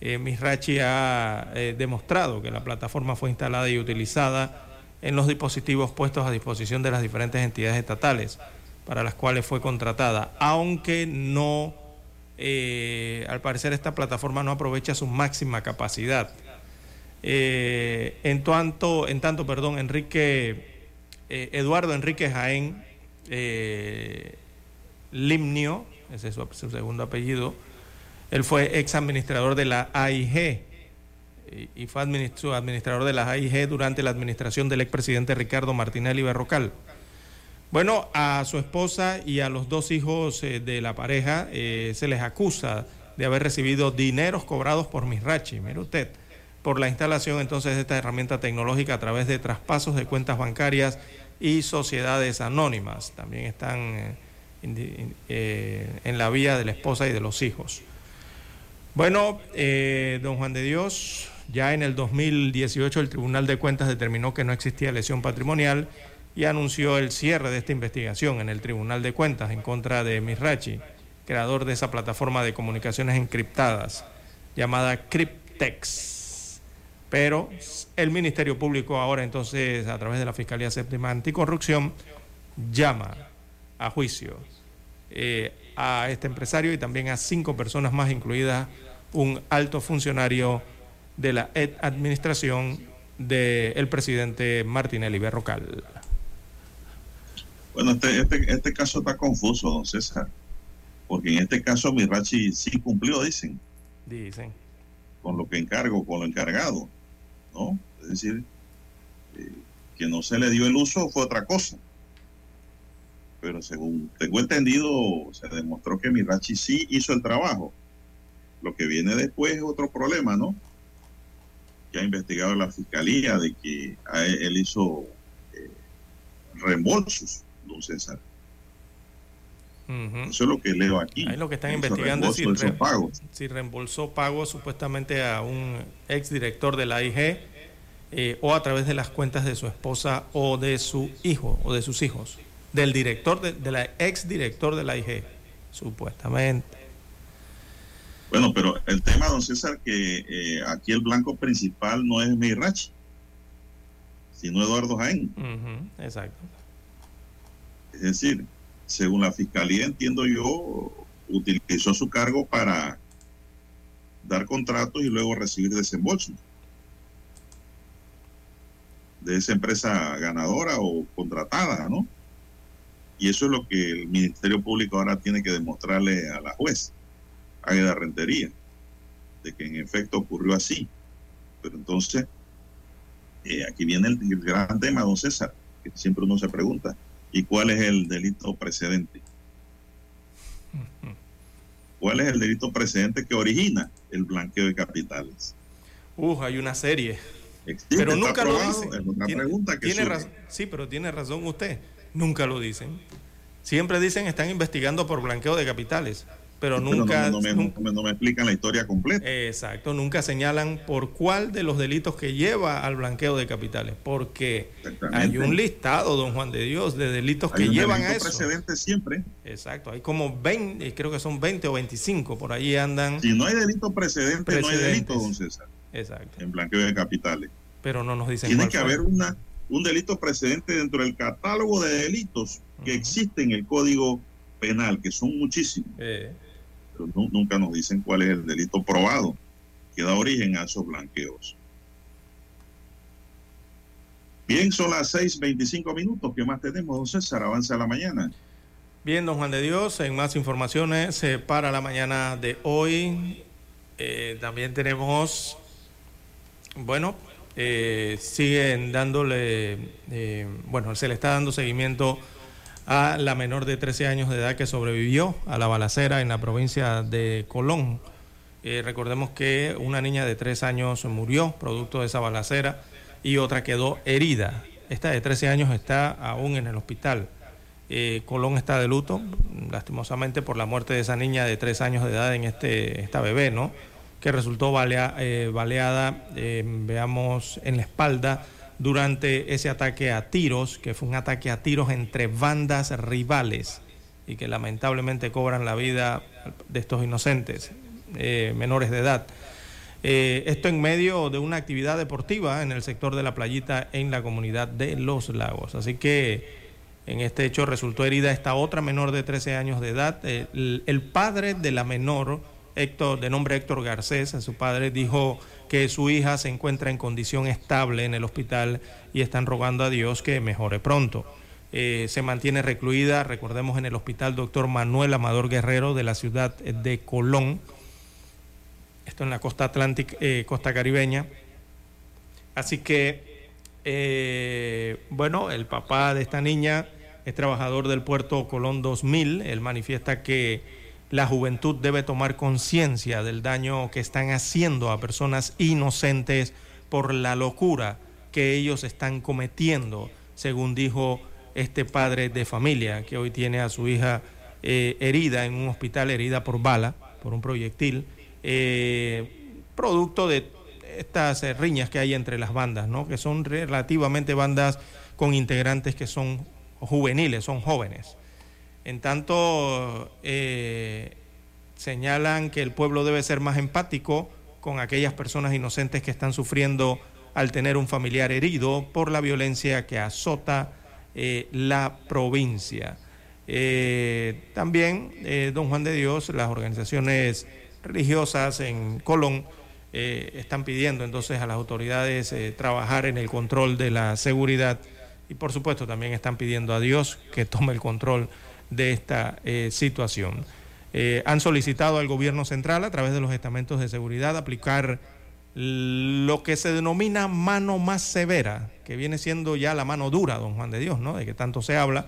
Misrachi ha demostrado que la plataforma fue instalada y utilizada en los dispositivos puestos a disposición de las diferentes entidades estatales para las cuales fue contratada, aunque no eh, al parecer esta plataforma no aprovecha su máxima capacidad. Eh, en tanto, en tanto, perdón, Enrique, eh, Eduardo Enrique Jaén Limnio, ese es su, segundo apellido, él fue ex administrador de la AIG y, fue administrador de la AIG durante la administración del expresidente Ricardo Martinelli Berrocal. Bueno, a su esposa y a los dos hijos eh, de la pareja eh, se les acusa de haber recibido dineros cobrados por Misrachi, mire usted, por la instalación entonces de esta herramienta tecnológica a través de traspasos de cuentas bancarias y sociedades anónimas. También están eh, en la vía de la esposa y de los hijos. Bueno, don Juan de Dios, ya en el 2018 el Tribunal de Cuentas determinó que no existía lesión patrimonial y anunció el cierre de esta investigación en el Tribunal de Cuentas en contra de Misrachi, creador de esa plataforma de comunicaciones encriptadas llamada Cryptex. Pero el Ministerio Público ahora entonces, a través de la Fiscalía Séptima Anticorrupción, llama a juicio eh, a este empresario y también a cinco personas más, incluidas un alto funcionario de la administración del presidente Martinelli Berrocal. Bueno, este, este, este caso está confuso, don César, porque en este caso Mirachi sí cumplió, dicen. Dicen. Con lo que encargo, con lo encargado, ¿no? Es decir, eh, que no se le dio el uso fue otra cosa. Pero según tengo entendido, se demostró que Mirachi sí hizo el trabajo. Lo que viene después es otro problema, ¿no? Que ha investigado la fiscalía de que él hizo eh, reembolsos don César. Eso es lo que leo aquí. Ahí lo que están investigando es si, si, reembolsó pagos supuestamente a un exdirector de la AIG eh, o a través de las cuentas de su esposa o de su hijo o de sus hijos. Del director, de, la exdirector de la AIG, supuestamente. Bueno, pero el tema, don César, que eh, aquí el blanco principal no es Meirachi, sino Eduardo Jaén. exacto. Es decir, según la fiscalía, entiendo yo, utilizó su cargo para dar contratos y luego recibir desembolsos de esa empresa ganadora o contratada, ¿no? Y eso es lo que el Ministerio Público ahora tiene que demostrarle a la juez, Águeda Rentería, de que en efecto ocurrió así. Pero entonces, eh, aquí viene el gran tema, don César, que siempre uno se pregunta y cuál es el delito precedente. ¿Cuál es el delito precedente que origina el blanqueo de capitales? Uh, hay una serie. pero nunca lo dicen. sí, pero tiene razón usted. Nunca lo dicen. Siempre dicen están investigando por blanqueo de capitales pero nunca no, me, explican la historia completa. Exacto, nunca señalan por cuál de los delitos que lleva al blanqueo de capitales, porque hay un listado, don Juan de Dios, de delitos que llevan a eso. precedente siempre. Exacto, hay como 20, creo que son 20 o 25, por ahí andan. Si no hay delito precedente, no hay delito, don César. Exacto. En blanqueo de capitales. Pero no nos dicen Tiene que haber una, un delito precedente dentro del catálogo de delitos que existe en el Código Penal, que son muchísimos. Eh pero nunca nos dicen cuál es el delito probado que da origen a esos blanqueos. Bien, son las 6:25 minutos. ¿Qué más tenemos, don César? Avanza la mañana. Bien, don Juan de Dios, en más informaciones eh, para la mañana de hoy. Eh, también tenemos, bueno, eh, siguen dándole, bueno, se le está dando seguimiento a la menor de 13 años de edad que sobrevivió a la balacera en la provincia de Colón. Eh, recordemos que una niña de 3 años murió producto de esa balacera y otra quedó herida. Esta de 13 años está aún en el hospital. Eh, Colón está de luto, lastimosamente, por la muerte de esa niña de 3 años de edad en este, esta bebé, ¿no? Que resultó eh, baleada, veamos, en la espalda durante ese ataque a tiros, que fue un ataque a tiros entre bandas rivales y que lamentablemente cobran la vida de estos inocentes eh, menores de edad. Eh, esto en medio de una actividad deportiva en el sector de la playita en la comunidad de Los Lagos. Así que en este hecho resultó herida esta otra menor de 13 años de edad. el, el padre de la menor, Héctor, de nombre Héctor Garcés, su padre dijo que su hija se encuentra en condición estable en el hospital y están rogando a Dios que mejore pronto. Eh, se mantiene recluida, recordemos, en el hospital doctor Manuel Amador Guerrero de la ciudad de Colón, esto en la costa atlántica, eh, costa caribeña. Así que, eh, bueno, el papá de esta niña es trabajador del puerto Colón 2000. Él manifiesta que la juventud debe tomar conciencia del daño que están haciendo a personas inocentes por la locura que ellos están cometiendo, según dijo este padre de familia que hoy tiene a su hija eh, herida en un hospital, herida por bala, por un proyectil, eh, producto de estas eh, riñas que hay entre las bandas, ¿no? que son relativamente bandas con integrantes que son juveniles, son jóvenes. En tanto, señalan que el pueblo debe ser más empático con aquellas personas inocentes que están sufriendo al tener un familiar herido por la violencia que azota eh, la provincia. Eh, también, eh, don Juan de Dios, las organizaciones religiosas en Colón están pidiendo entonces a las autoridades trabajar en el control de la seguridad y por supuesto también están pidiendo a Dios que tome el control de esta situación. han solicitado al gobierno central a través de los estamentos de seguridad aplicar lo que se denomina mano más severa, que viene siendo ya la mano dura, don Juan de Dios, ¿no? De que tanto se habla,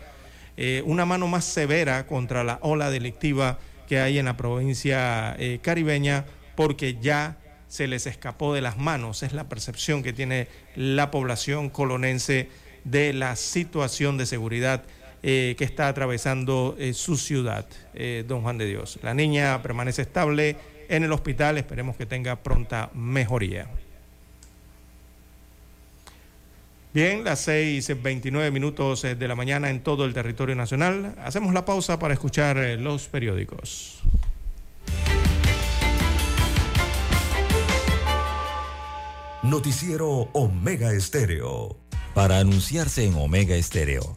eh, una mano más severa contra la ola delictiva que hay en la provincia eh, caribeña, porque ya se les escapó de las manos, es la percepción que tiene la población colonense de la situación de seguridad eh, que está atravesando su ciudad, don Juan de Dios. La niña permanece estable en el hospital. Esperemos que tenga pronta mejoría. Bien, las 6.29 minutos eh, de la mañana en todo el territorio nacional. Hacemos la pausa para escuchar eh, los periódicos. Noticiero Omega Estéreo. Para anunciarse en Omega Estéreo,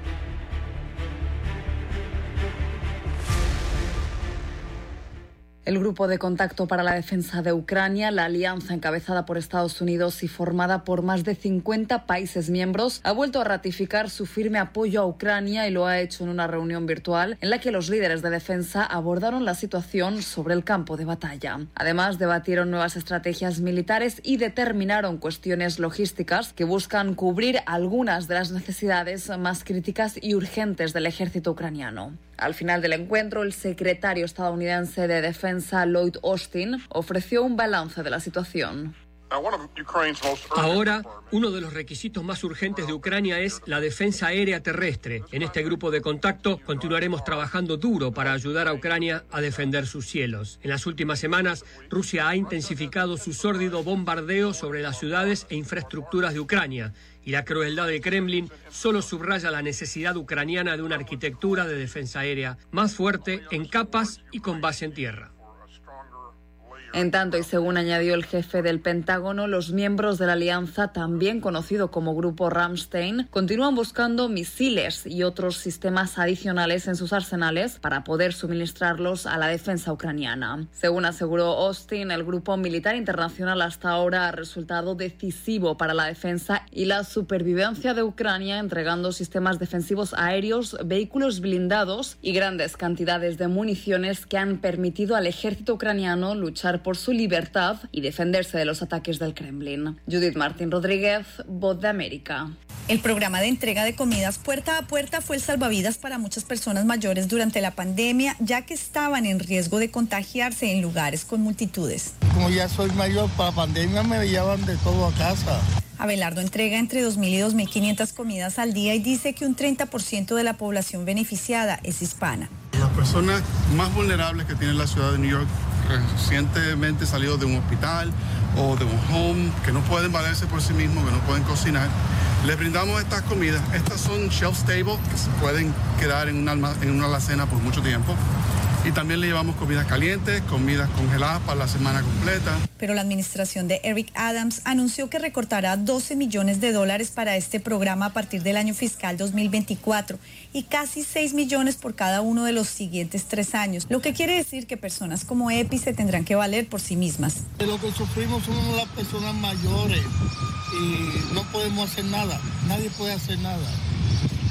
El Grupo de Contacto para la Defensa de Ucrania, la alianza encabezada por Estados Unidos y formada por más de 50 países miembros, ha vuelto a ratificar su firme apoyo a Ucrania y lo ha hecho en una reunión virtual en la que los líderes de defensa abordaron la situación sobre el campo de batalla. Además, debatieron nuevas estrategias militares y determinaron cuestiones logísticas que buscan cubrir algunas de las necesidades más críticas y urgentes del ejército ucraniano. Al final del encuentro, el secretario estadounidense de Defensa, Lloyd Austin, ofreció un balance de la situación. Ahora, uno de los requisitos más urgentes de Ucrania es la defensa aérea terrestre. En este grupo de contacto continuaremos trabajando duro para ayudar a Ucrania a defender sus cielos. En las últimas semanas, Rusia ha intensificado su sórdido bombardeo sobre las ciudades e infraestructuras de Ucrania y la crueldad del Kremlin solo subraya la necesidad ucraniana de una arquitectura de defensa aérea más fuerte en capas y con base en tierra. En tanto, y según añadió el jefe del Pentágono, los miembros de la alianza, también conocido como Grupo Ramstein, continúan buscando misiles y otros sistemas adicionales en sus arsenales para poder suministrarlos a la defensa ucraniana. Según aseguró Austin, el grupo militar internacional hasta ahora ha resultado decisivo para la defensa y la supervivencia de Ucrania, entregando sistemas defensivos aéreos, vehículos blindados y grandes cantidades de municiones que han permitido al ejército ucraniano luchar por su libertad y defenderse de los ataques del Kremlin. Judith Martín Rodríguez, Voz de América. El programa de entrega de comidas puerta a puerta fue el salvavidas para muchas personas mayores durante la pandemia, ya que estaban en riesgo de contagiarse en lugares con multitudes. Como ya soy mayor, para la pandemia me llevan de todo a casa. Abelardo entrega entre 2.000 y 2.500 comidas al día y dice que un 30% de la población beneficiada es hispana. Las personas más vulnerables que tiene la ciudad de New York recientemente salido de un hospital o de un home, que no pueden valerse por sí mismos, que no pueden cocinar, les brindamos estas comidas. Estas son shelf stable, que se pueden quedar en una, en una alacena por mucho tiempo y también le llevamos comidas calientes, comidas congeladas para la semana completa. Pero la administración de Eric Adams anunció que recortará 12 millones de dólares para este programa a partir del año fiscal 2024 y casi 6 millones por cada uno de los siguientes tres años, lo que quiere decir que personas como Epi se tendrán que valer por sí mismas. lo que sufrimos somos las personas mayores y no podemos hacer nada, nadie puede hacer nada.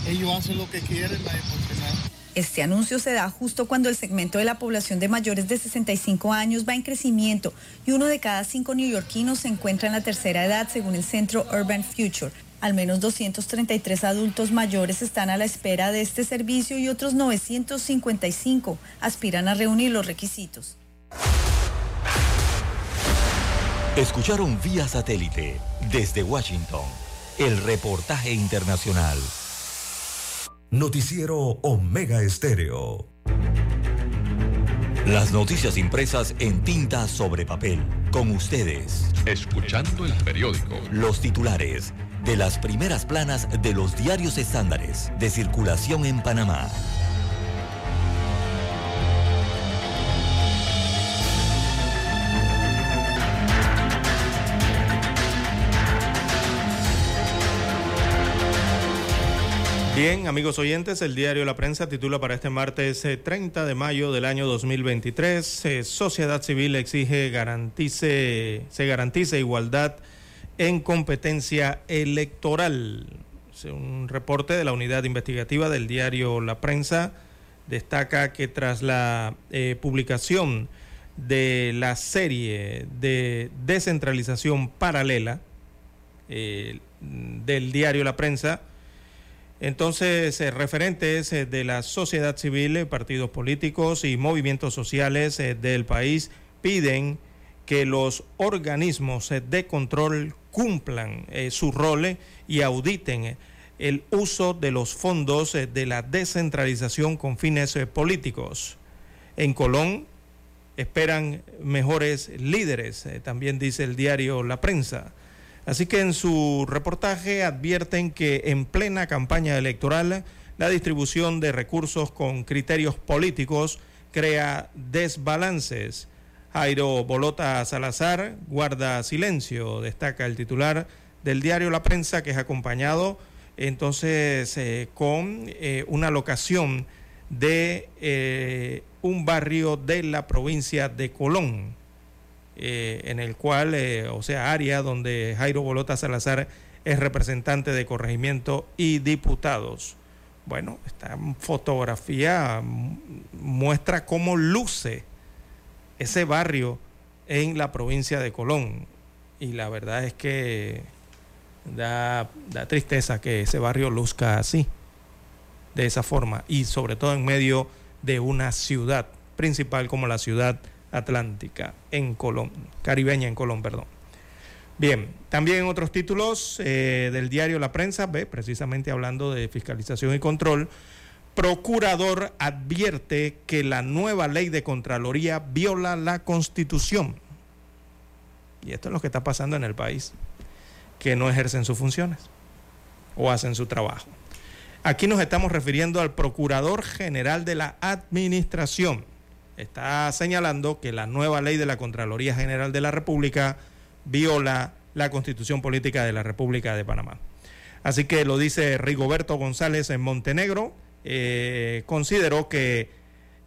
Ellos hacen lo que quieren, nadie puede hacer nada. Este anuncio se da justo cuando el segmento de la población de mayores de 65 años va en crecimiento y uno de cada cinco neoyorquinos se encuentra en la tercera edad según el centro Urban Future. Al menos 233 adultos mayores están a la espera de este servicio y otros 955 aspiran a reunir los requisitos. Escucharon vía satélite desde Washington el reportaje internacional. Noticiero Omega Estéreo. Las noticias impresas en tinta sobre papel. Con ustedes. Escuchando el periódico. Los titulares de las primeras planas de los diarios estándares de circulación en Panamá. Bien, amigos oyentes, el diario La Prensa titula para este martes 30 eh, de mayo del año 2023, eh, Sociedad Civil exige garantice, se garantice igualdad en competencia electoral. Un reporte de la unidad investigativa del diario La Prensa destaca que tras la eh, publicación de la serie de descentralización paralela del diario La Prensa, entonces, eh, referentes eh, de la sociedad civil, eh, partidos políticos y movimientos sociales del país piden que los organismos de control cumplan su rol y auditen el uso de los fondos de la descentralización con fines políticos. En Colón esperan mejores líderes, también dice el diario La Prensa. Así que en su reportaje advierten que en plena campaña electoral la distribución de recursos con criterios políticos crea desbalances. Jairo Bolota Salazar guarda silencio, destaca el titular del diario La Prensa, que es acompañado entonces eh, con eh, una locación de eh, un barrio de la provincia de Colón. En el cual, o sea, área donde Jairo Bolota Salazar es representante de corregimiento y diputados. Bueno, esta fotografía muestra cómo luce ese barrio en la provincia de Colón. Y la verdad es que da, tristeza que ese barrio luzca así, de esa forma, y sobre todo en medio de una ciudad principal como la ciudad Atlántica en Colón, caribeña en Colón, perdón. Bien, también otros títulos eh, del diario La Prensa, ve, precisamente hablando de fiscalización y control. Procurador advierte que la nueva ley de Contraloría viola la Constitución. Y esto es lo que está pasando en el país, que no ejercen sus funciones o hacen su trabajo. Aquí nos estamos refiriendo al Procurador General de la Administración, está señalando que la nueva ley de la Contraloría General de la República viola la constitución política de la República de Panamá. Así que lo dice Rigoberto González en Montenegro, eh, consideró que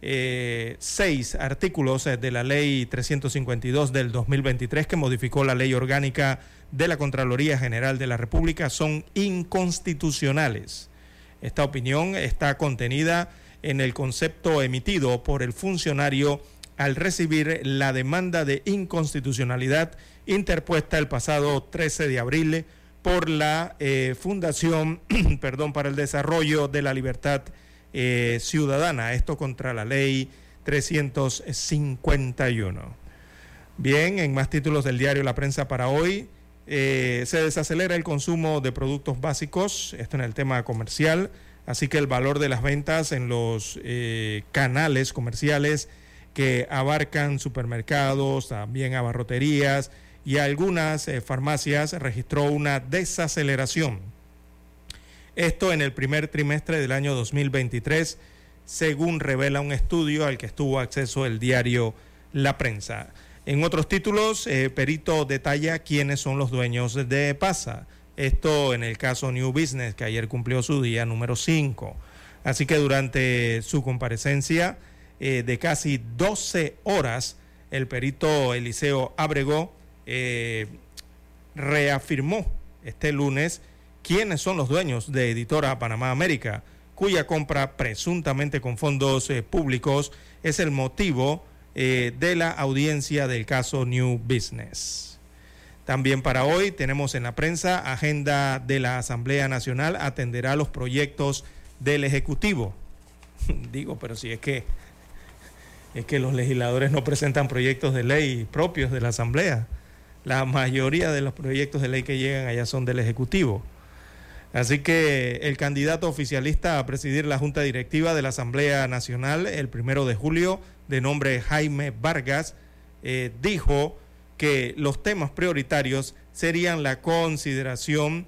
eh, seis artículos de la ley 352 del 2023 que modificó la ley orgánica de la Contraloría General de la República son inconstitucionales. Esta opinión está contenida en el concepto emitido por el funcionario al recibir la demanda de inconstitucionalidad interpuesta el pasado 13 de abril por la eh, Fundación perdón, para el Desarrollo de la Libertad eh, Ciudadana, esto contra la ley 351. Bien, en más títulos del diario La Prensa para hoy, eh, se desacelera el consumo de productos básicos, esto en el tema comercial, así que el valor de las ventas en los canales comerciales que abarcan supermercados, también abarroterías y algunas eh, farmacias registró una desaceleración. Esto en el primer trimestre del año 2023, según revela un estudio al que estuvo acceso el diario La Prensa. En otros títulos, eh, Perito detalla quiénes son los dueños de PASA. Esto en el caso New Business, que ayer cumplió su día número 5. Así que durante su comparecencia eh, de casi 12 horas, el perito Eliseo Abregó eh, reafirmó este lunes quiénes son los dueños de Editora Panamá América, cuya compra presuntamente con fondos públicos es el motivo eh, de la audiencia del caso New Business. También para hoy tenemos en la prensa, agenda de la Asamblea Nacional atenderá los proyectos del Ejecutivo. Digo, pero si es que es que los legisladores no presentan proyectos de ley propios de la Asamblea. La mayoría de los proyectos de ley que llegan allá son del Ejecutivo. Así que el candidato oficialista a presidir la Junta Directiva de la Asamblea Nacional el primero de julio, de nombre Jaime Vargas, eh, dijo que los temas prioritarios serían la consideración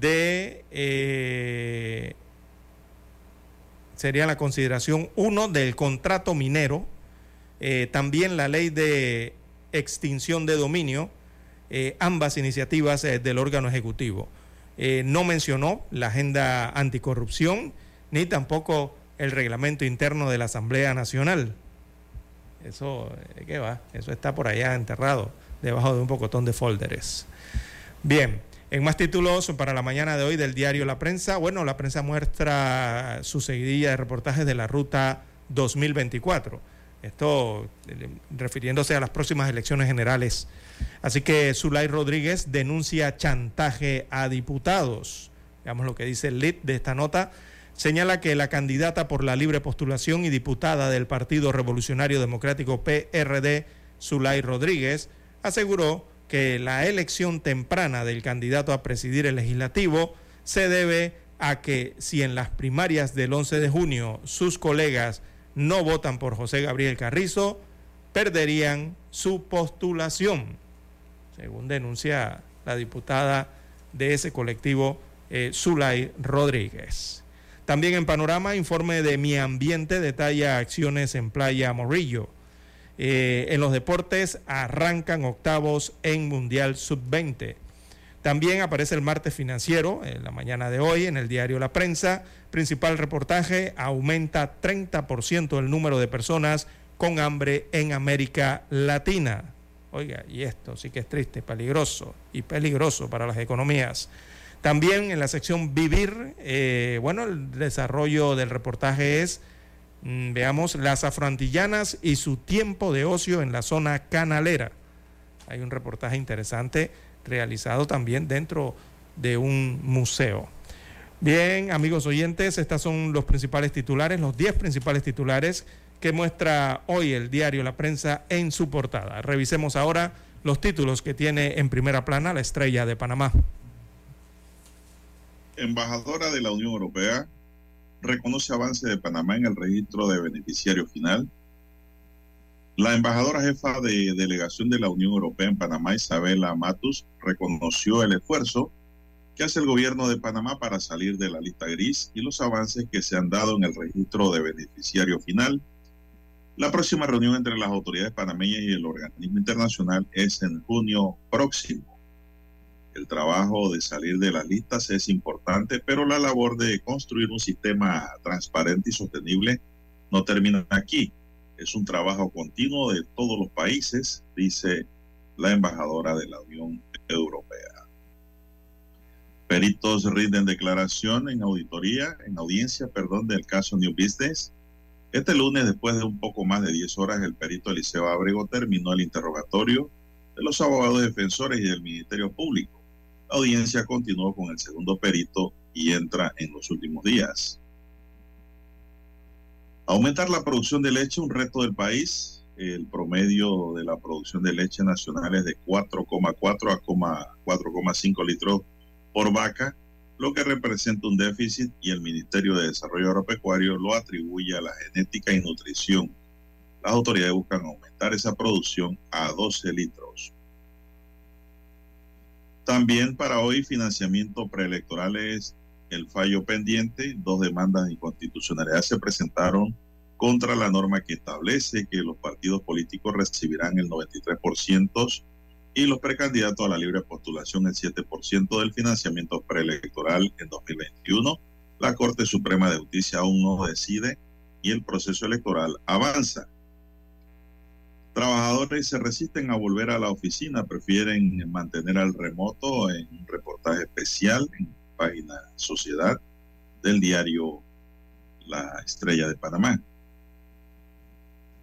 de eh, sería la consideración uno del contrato minero, eh, también la ley de extinción de dominio, ambas iniciativas del órgano ejecutivo. Eh, no mencionó la agenda anticorrupción ni tampoco el reglamento interno de la Asamblea Nacional. Eso, eh, ¿qué va? Eso está por allá enterrado, debajo de un pocotón de folders. Bien, en más títulos para la mañana de hoy del diario La Prensa, bueno, la prensa muestra su seguidilla de reportajes de la ruta 2024. Esto eh, refiriéndose a las próximas elecciones generales Así que Zulay Rodríguez denuncia chantaje a diputados. Veamos lo que dice el lead de esta nota. Señala que la candidata por la libre postulación y diputada del Partido Revolucionario Democrático PRD, Zulay Rodríguez, aseguró que la elección temprana del candidato a presidir el legislativo se debe a que si en las primarias del 11 de junio sus colegas no votan por José Gabriel Carrizo, perderían su postulación según denuncia la diputada de ese colectivo, eh, Zulay Rodríguez. También en Panorama, informe de Mi Ambiente detalla acciones en Playa Morillo. Eh, en los deportes arrancan octavos en Mundial Sub-20. También aparece el martes financiero, en la mañana de hoy, en el diario La Prensa. Principal reportaje, aumenta 30% el número de personas con hambre en América Latina. Oiga, y esto sí que es triste, peligroso y peligroso para las economías. También en la sección Vivir, eh, bueno, el desarrollo del reportaje es, mm, veamos, las afrantillanas y su tiempo de ocio en la zona canalera. Hay un reportaje interesante realizado también dentro de un museo. Bien, amigos oyentes, estos son los principales titulares, los 10 principales titulares que muestra hoy el diario La Prensa en su portada. Revisemos ahora los títulos que tiene en primera plana la estrella de Panamá. Embajadora de la Unión Europea reconoce avance de Panamá en el registro de beneficiario final. La embajadora jefa de delegación de la Unión Europea en Panamá, Isabela Matus, reconoció el esfuerzo que hace el gobierno de Panamá para salir de la lista gris y los avances que se han dado en el registro de beneficiario final la próxima reunión entre las autoridades panameñas y el organismo internacional es en junio próximo. El trabajo de salir de las listas es importante, pero la labor de construir un sistema transparente y sostenible no termina aquí. Es un trabajo continuo de todos los países, dice la embajadora de la Unión Europea. Peritos rinden declaración en auditoría, en audiencia, perdón, del caso New Business este lunes, después de un poco más de 10 horas, el perito Eliseo Abrego terminó el interrogatorio de los abogados defensores y del Ministerio Público. La audiencia continuó con el segundo perito y entra en los últimos días. Aumentar la producción de leche, un reto del país. el promedio de la producción de leche nacional es de 4,4 a 4,5 litros por vaca, lo que representa un déficit y el Ministerio de Desarrollo Agropecuario lo atribuye a la genética y nutrición. Las autoridades buscan aumentar esa producción a 12 litros. También para hoy financiamiento preelectoral es el fallo pendiente. Dos demandas de inconstitucionalidad se presentaron contra la norma que establece que los partidos políticos recibirán el 93% y los precandidatos a la libre postulación el 7% del financiamiento preelectoral en 2021. La Corte Suprema de Justicia aún no decide y el proceso electoral avanza. Trabajadores se resisten a volver a la oficina, prefieren mantener al remoto en un reportaje especial en página Sociedad del diario La Estrella de Panamá.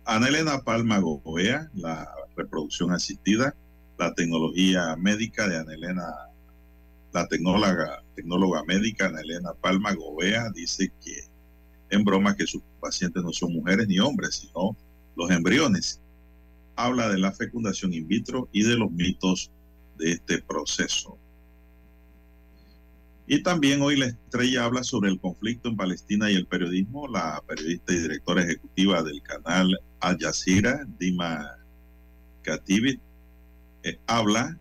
Ana Elena Palma Gobea, la reproducción asistida, la tecnología médica de Ana Elena, la tecnóloga, tecnóloga médica Ana Elena Palma Gobea dice que en broma que sus pacientes no son mujeres ni hombres, sino los embriones habla de la fecundación in vitro y de los mitos de este proceso. Y también hoy la estrella habla sobre el conflicto en Palestina y el periodismo. La periodista y directora ejecutiva del canal Al Jazeera, Dima Katibit, eh, habla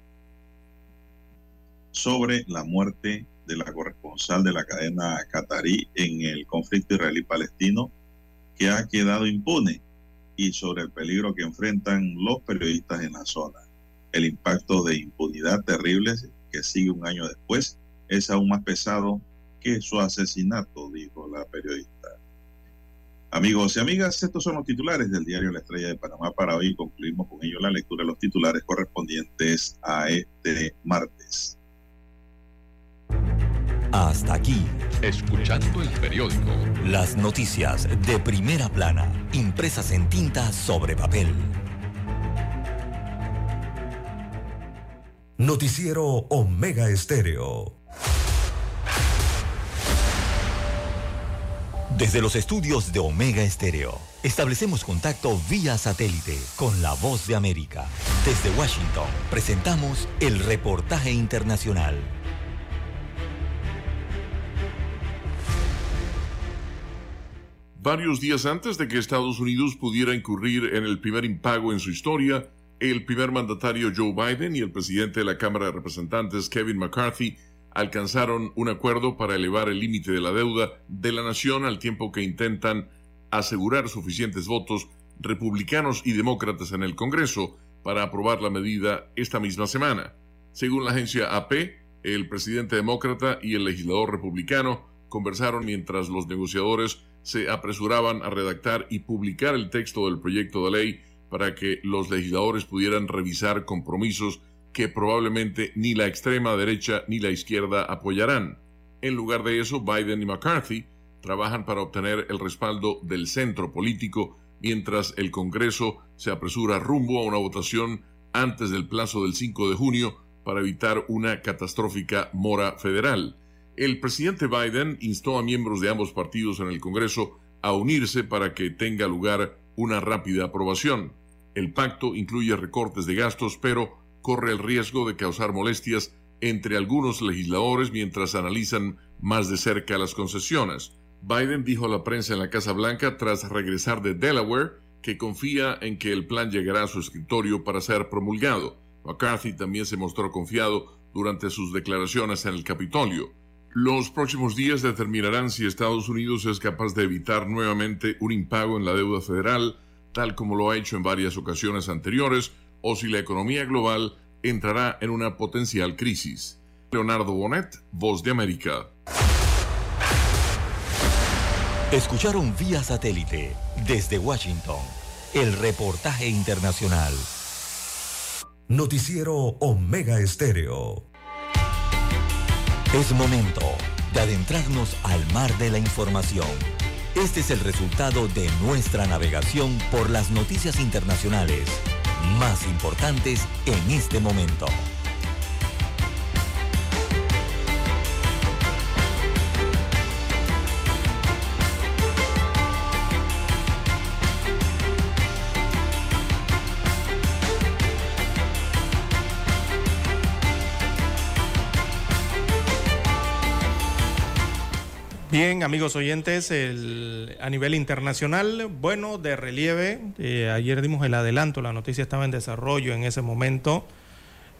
sobre la muerte de la corresponsal de la cadena qatarí en el conflicto israelí-palestino que ha quedado impune y sobre el peligro que enfrentan los periodistas en la zona. El impacto de impunidad terrible que sigue un año después es aún más pesado que su asesinato, dijo la periodista. Amigos y amigas, estos son los titulares del diario La Estrella de Panamá para hoy. Concluimos con ello la lectura de los titulares correspondientes a este martes. Hasta aquí. Escuchando el periódico. Las noticias de primera plana, impresas en tinta sobre papel. Noticiero Omega Estéreo. Desde los estudios de Omega Estéreo, establecemos contacto vía satélite con la voz de América. Desde Washington, presentamos el reportaje internacional. Varios días antes de que Estados Unidos pudiera incurrir en el primer impago en su historia, el primer mandatario Joe Biden y el presidente de la Cámara de Representantes Kevin McCarthy alcanzaron un acuerdo para elevar el límite de la deuda de la nación al tiempo que intentan asegurar suficientes votos republicanos y demócratas en el Congreso para aprobar la medida esta misma semana. Según la agencia AP, el presidente demócrata y el legislador republicano conversaron mientras los negociadores se apresuraban a redactar y publicar el texto del proyecto de ley para que los legisladores pudieran revisar compromisos que probablemente ni la extrema derecha ni la izquierda apoyarán. En lugar de eso, Biden y McCarthy trabajan para obtener el respaldo del centro político mientras el Congreso se apresura rumbo a una votación antes del plazo del 5 de junio para evitar una catastrófica mora federal el presidente Biden instó a miembros de ambos partidos en el Congreso a unirse para que tenga lugar una rápida aprobación. El pacto incluye recortes de gastos, pero corre el riesgo de causar molestias entre algunos legisladores mientras analizan más de cerca las concesiones. Biden dijo a la prensa en la Casa Blanca tras regresar de Delaware que confía en que el plan llegará a su escritorio para ser promulgado. McCarthy también se mostró confiado durante sus declaraciones en el Capitolio. Los próximos días determinarán si Estados Unidos es capaz de evitar nuevamente un impago en la deuda federal, tal como lo ha hecho en varias ocasiones anteriores, o si la economía global entrará en una potencial crisis. Leonardo Bonet, Voz de América. Escucharon vía satélite desde Washington el reportaje internacional. Noticiero Omega Estéreo. Es momento de adentrarnos al mar de la información. Este es el resultado de nuestra navegación por las noticias internacionales más importantes en este momento. Bien, amigos oyentes, a nivel internacional, bueno, de relieve, eh, ayer dimos el adelanto, la noticia estaba en desarrollo en ese momento,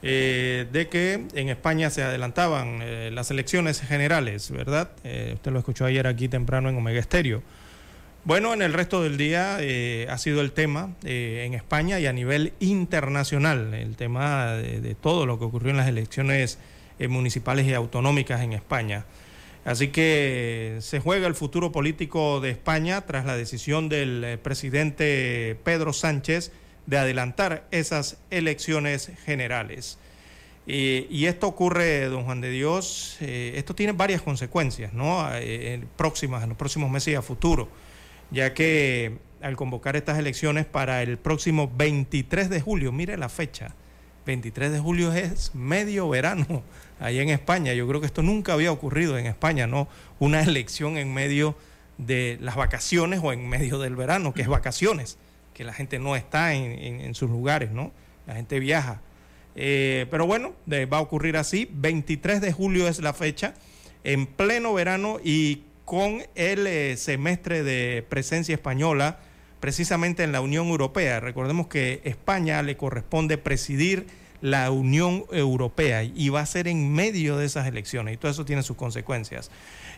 eh, de que en España se adelantaban eh, las elecciones generales, ¿verdad? usted lo escuchó ayer aquí temprano en Omega Estéreo. Bueno, en el resto del día ha sido el tema en España y a nivel internacional, el tema de todo lo que ocurrió en las elecciones municipales y autonómicas en España. Así que se juega el futuro político de España tras la decisión del eh, presidente Pedro Sánchez de adelantar esas elecciones generales. Y, esto ocurre, don Juan de Dios, eh, esto tiene varias consecuencias, ¿no? Eh, próximas, en los próximos meses y a futuro, ya que al convocar estas elecciones para el próximo 23 de julio, mire la fecha, 23 de julio es medio verano ahí en España. Yo creo que esto nunca había ocurrido en España, ¿no? Una elección en medio de las vacaciones o en medio del verano, que es vacaciones, que la gente no está en, sus lugares, ¿no? La gente viaja. Eh, pero bueno, va a ocurrir así. 23 de julio es la fecha, en pleno verano y con el eh, semestre de presencia española, precisamente en la Unión Europea. Recordemos que España le corresponde presidir la Unión Europea y va a ser en medio de esas elecciones y todo eso tiene sus consecuencias.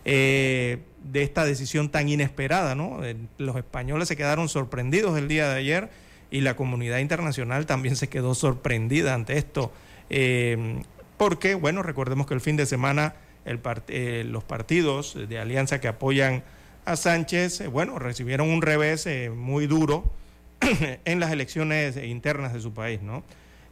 Eh, de esta decisión tan inesperada, ¿no? Eh, los españoles se quedaron sorprendidos el día de ayer y la comunidad internacional también se quedó sorprendida ante esto, eh, porque, bueno, recordemos que el fin de semana los partidos de alianza que apoyan a Sánchez, bueno, recibieron un revés muy duro en las elecciones internas de su país, ¿no?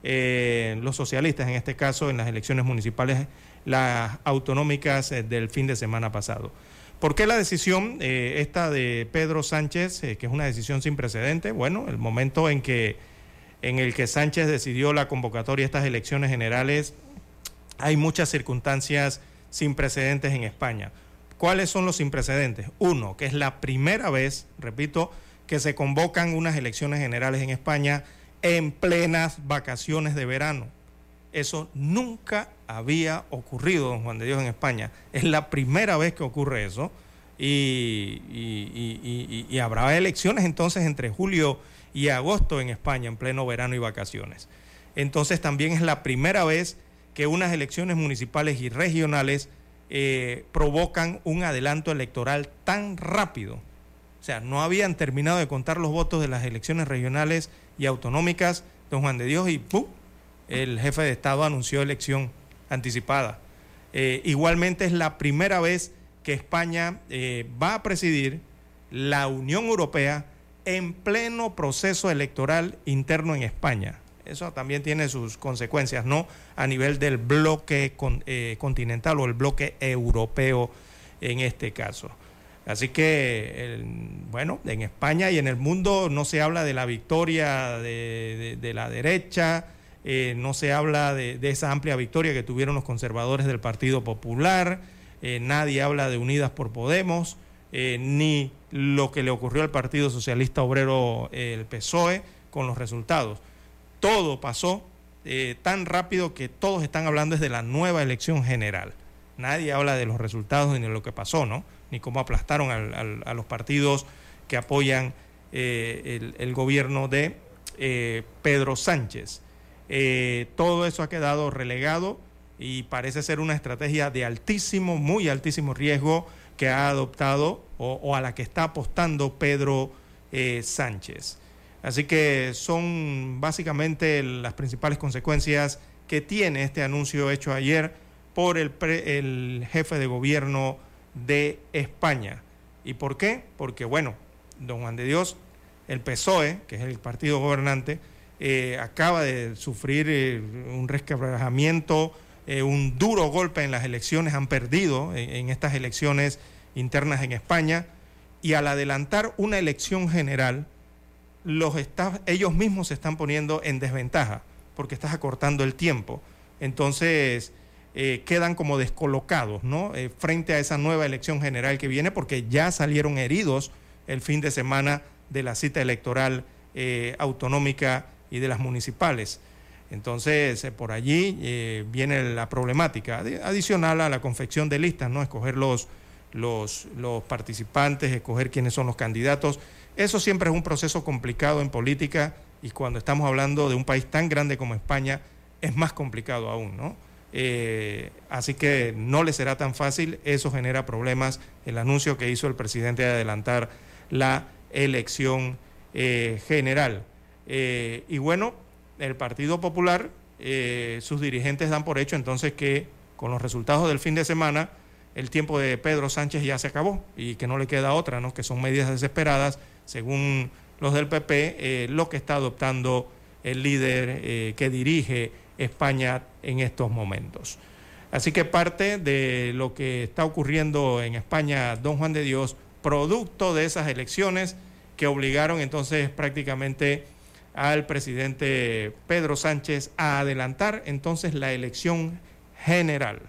Eh, los socialistas, en este caso, en las elecciones municipales, las autonómicas eh, del fin de semana pasado. ¿Por qué la decisión eh, esta de Pedro Sánchez, que es una decisión sin precedente? Bueno, el momento en que en el que Sánchez decidió la convocatoria de estas elecciones generales, hay muchas circunstancias sin precedentes en España. ¿Cuáles son los sin precedentes? Uno, que es la primera vez, repito, que se convocan unas elecciones generales en España en plenas vacaciones de verano. Eso nunca había ocurrido, don Juan de Dios, en España. Es la primera vez que ocurre eso. Y, habrá elecciones entonces entre julio y agosto en España, en pleno verano y vacaciones. Entonces también es la primera vez que unas elecciones municipales y regionales eh, provocan un adelanto electoral tan rápido. O sea, no habían terminado de contar los votos de las elecciones regionales y autonómicas, don Juan de Dios, y ¡pum! el jefe de Estado anunció elección anticipada. Eh, igualmente es la primera vez que España eh, va a presidir la Unión Europea en pleno proceso electoral interno en España. Eso también tiene sus consecuencias, ¿no? A nivel del bloque eh, continental o el bloque europeo en este caso. Así que, bueno, en España y en el mundo no se habla de la victoria de, la derecha, eh, no se habla de, esa amplia victoria que tuvieron los conservadores del Partido Popular, eh, nadie habla de Unidas por Podemos, eh, ni lo que le ocurrió al Partido Socialista Obrero, el PSOE, con los resultados. Todo pasó tan rápido que todos están hablando desde la nueva elección general. Nadie habla de los resultados ni de lo que pasó, ¿no? Ni cómo aplastaron a los partidos que apoyan eh, el, gobierno de eh, Pedro Sánchez. Eh, todo eso ha quedado relegado y parece ser una estrategia de altísimo, muy altísimo riesgo que ha adoptado o, a la que está apostando Pedro Sánchez. Así que son básicamente las principales consecuencias que tiene este anuncio hecho ayer por el, el jefe de gobierno de España. ¿Y por qué? Porque, bueno, don Juan de Dios, el PSOE, que es el partido gobernante, eh, acaba de sufrir eh, un resquebrajamiento, eh, un duro golpe en las elecciones, han perdido en, estas elecciones internas en España, y al adelantar una elección general, los ellos mismos se están poniendo en desventaja, porque estás acortando el tiempo. Entonces, eh, quedan como descolocados ¿no? Eh, frente a esa nueva elección general que viene porque ya salieron heridos el fin de semana de la cita electoral eh, autonómica y de las municipales. Entonces, por allí viene la problemática adicional a la confección de listas, ¿no? Escoger los, los, los participantes, escoger quiénes son los candidatos. Eso siempre es un proceso complicado en política y cuando estamos hablando de un país tan grande como España es más complicado aún, ¿no? Eh, así que no le será tan fácil, eso genera problemas. El anuncio que hizo el presidente de adelantar la elección eh, general. Eh, y bueno, el Partido Popular, sus dirigentes dan por hecho entonces que con los resultados del fin de semana, el tiempo de Pedro Sánchez ya se acabó y que no le queda otra, ¿no? que son medidas desesperadas, según los del PP, lo que está adoptando el líder que dirige España en estos momentos. Así que parte de lo que está ocurriendo en España, don Juan de Dios, producto de esas elecciones que obligaron entonces prácticamente al presidente Pedro Sánchez a adelantar entonces la elección general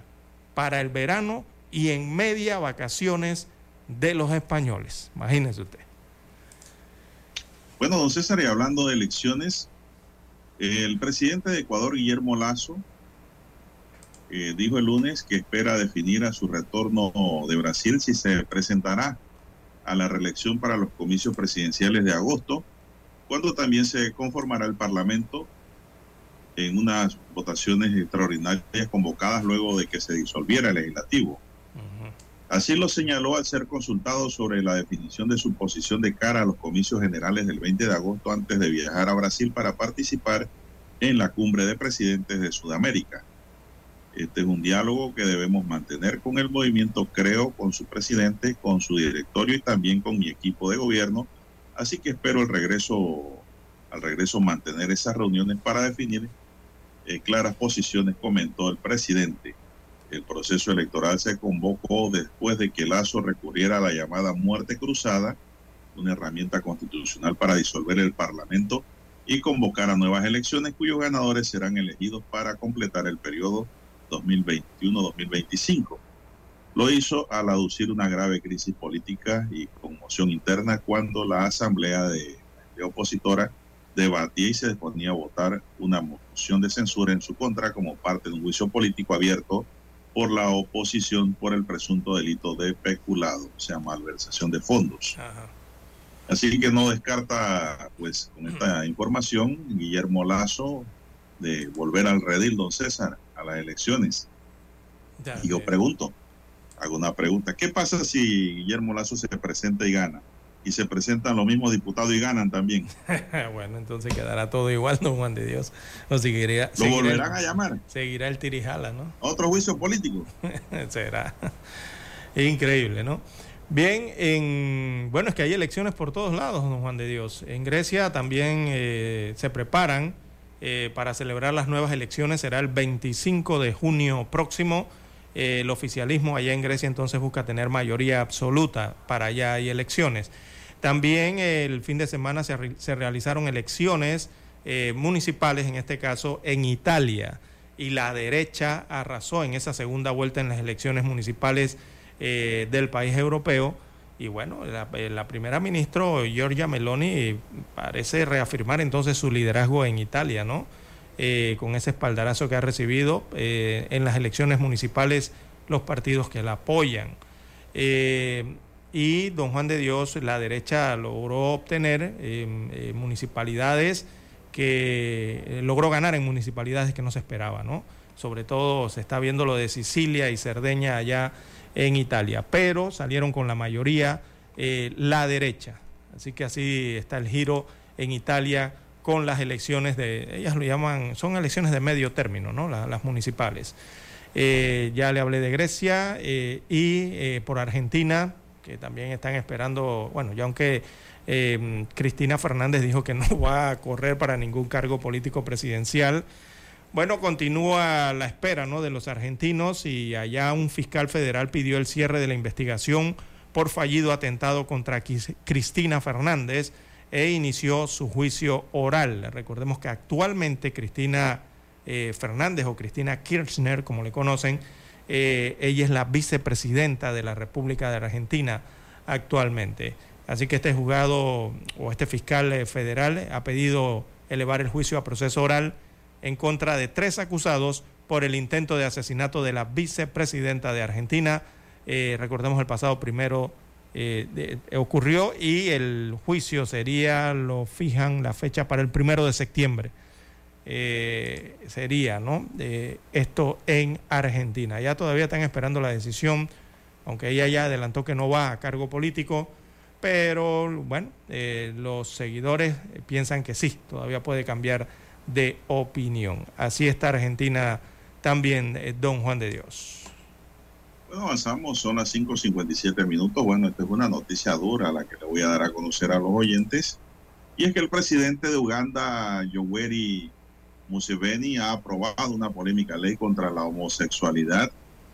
para el verano y en media vacaciones de los españoles. Imagínese usted. Bueno, don César, y hablando de elecciones, el presidente de Ecuador, Guillermo Lazo, eh, dijo el lunes que espera definir a su retorno de Brasil si se presentará a la reelección para los comicios presidenciales de agosto, cuando también se conformará el Parlamento en unas votaciones extraordinarias convocadas luego de que se disolviera el legislativo. Así lo señaló al ser consultado sobre la definición de su posición de cara a los comicios generales del 20 de agosto antes de viajar a Brasil para participar en la cumbre de presidentes de Sudamérica. Este es un diálogo que debemos mantener con el movimiento, creo, con su presidente, con su directorio y también con mi equipo de gobierno. Así que espero el regreso, al regreso mantener esas reuniones para definir eh, claras posiciones, comentó el presidente. El proceso electoral se convocó después de que Lazo recurriera a la llamada muerte cruzada, una herramienta constitucional para disolver el Parlamento y convocar a nuevas elecciones cuyos ganadores serán elegidos para completar el periodo 2021-2025. Lo hizo al aducir una grave crisis política y conmoción interna cuando la asamblea de, de opositora debatía y se disponía a votar una moción de censura en su contra como parte de un juicio político abierto por la oposición por el presunto delito de peculado, o sea, malversación de fondos. Así que no descarta, pues, con esta información, Guillermo Lazo de volver al redil, don César, a las elecciones. y yo pregunto, hago una pregunta, ¿qué pasa si Guillermo Lazo se presenta y gana? Y se presentan los mismos diputados y ganan también. bueno, entonces quedará todo igual, don Juan de Dios. ¿Lo volverán a llamar? Seguirá el tirijala, ¿no? Otro juicio político. Será. Increíble, ¿no? Bien, en, bueno, es que hay elecciones por todos lados, don Juan de Dios. En Grecia también eh, se preparan eh, para celebrar las nuevas elecciones. Será el 25 de junio próximo. Eh, el oficialismo allá en Grecia entonces busca tener mayoría absoluta para allá hay elecciones. También el fin de semana se, realizaron elecciones eh, municipales, en este caso en Italia, y la derecha arrasó en esa segunda vuelta en las elecciones municipales eh, del país europeo. Y bueno, eh, la, primera ministra Giorgia Meloni parece reafirmar entonces su liderazgo en Italia, ¿no? con ese espaldarazo que ha recibido en las elecciones municipales los partidos que la apoyan y don Juan de Dios, la derecha logró obtener eh, municipalidades que eh, logró ganar en municipalidades que no se esperaba, ¿no? Sobre todo se está viendo lo de Sicilia y Cerdeña allá en Italia, pero salieron con la mayoría eh, la derecha. Así que así está el giro en Italia con las elecciones de, ellas lo llaman, son elecciones de medio término, ¿no? las municipales. ya le hablé de Grecia y por Argentina que también están esperando, bueno, ya aunque em, Cristina Fernández dijo que no va a correr para ningún cargo político presidencial, bueno, continúa la espera ¿no? de los argentinos y allá un fiscal federal pidió el cierre de la investigación por fallido atentado contra Cristina Fernández e inició su juicio oral. Recordemos que actualmente Cristina eh, Fernández o Cristina Kirchner, como le conocen, eh, ella es la vicepresidenta de la República de Argentina actualmente. Así que este juzgado o este fiscal eh, federal ha pedido elevar el juicio a proceso oral en contra de tres acusados por el intento de asesinato de la vicepresidenta de Argentina, Eh, recordemos el pasado primero ocurrió y el juicio sería, lo fijan la fecha para el primero de septiembre. Sería, ¿no? esto en Argentina. Ya todavía están esperando la decisión, aunque ella ya adelantó que no va a cargo político pero bueno, eh, los seguidores piensan que sí, todavía puede cambiar de opinión. Así está Argentina también, eh, don Juan de Dios. Bueno, avanzamos, son las 5.57 minutos. Bueno, esta es una noticia dura la que le voy a dar a conocer a los oyentes. Y es que el presidente de Uganda, Yoweri Museveni, ha aprobado una polémica ley contra la homosexualidad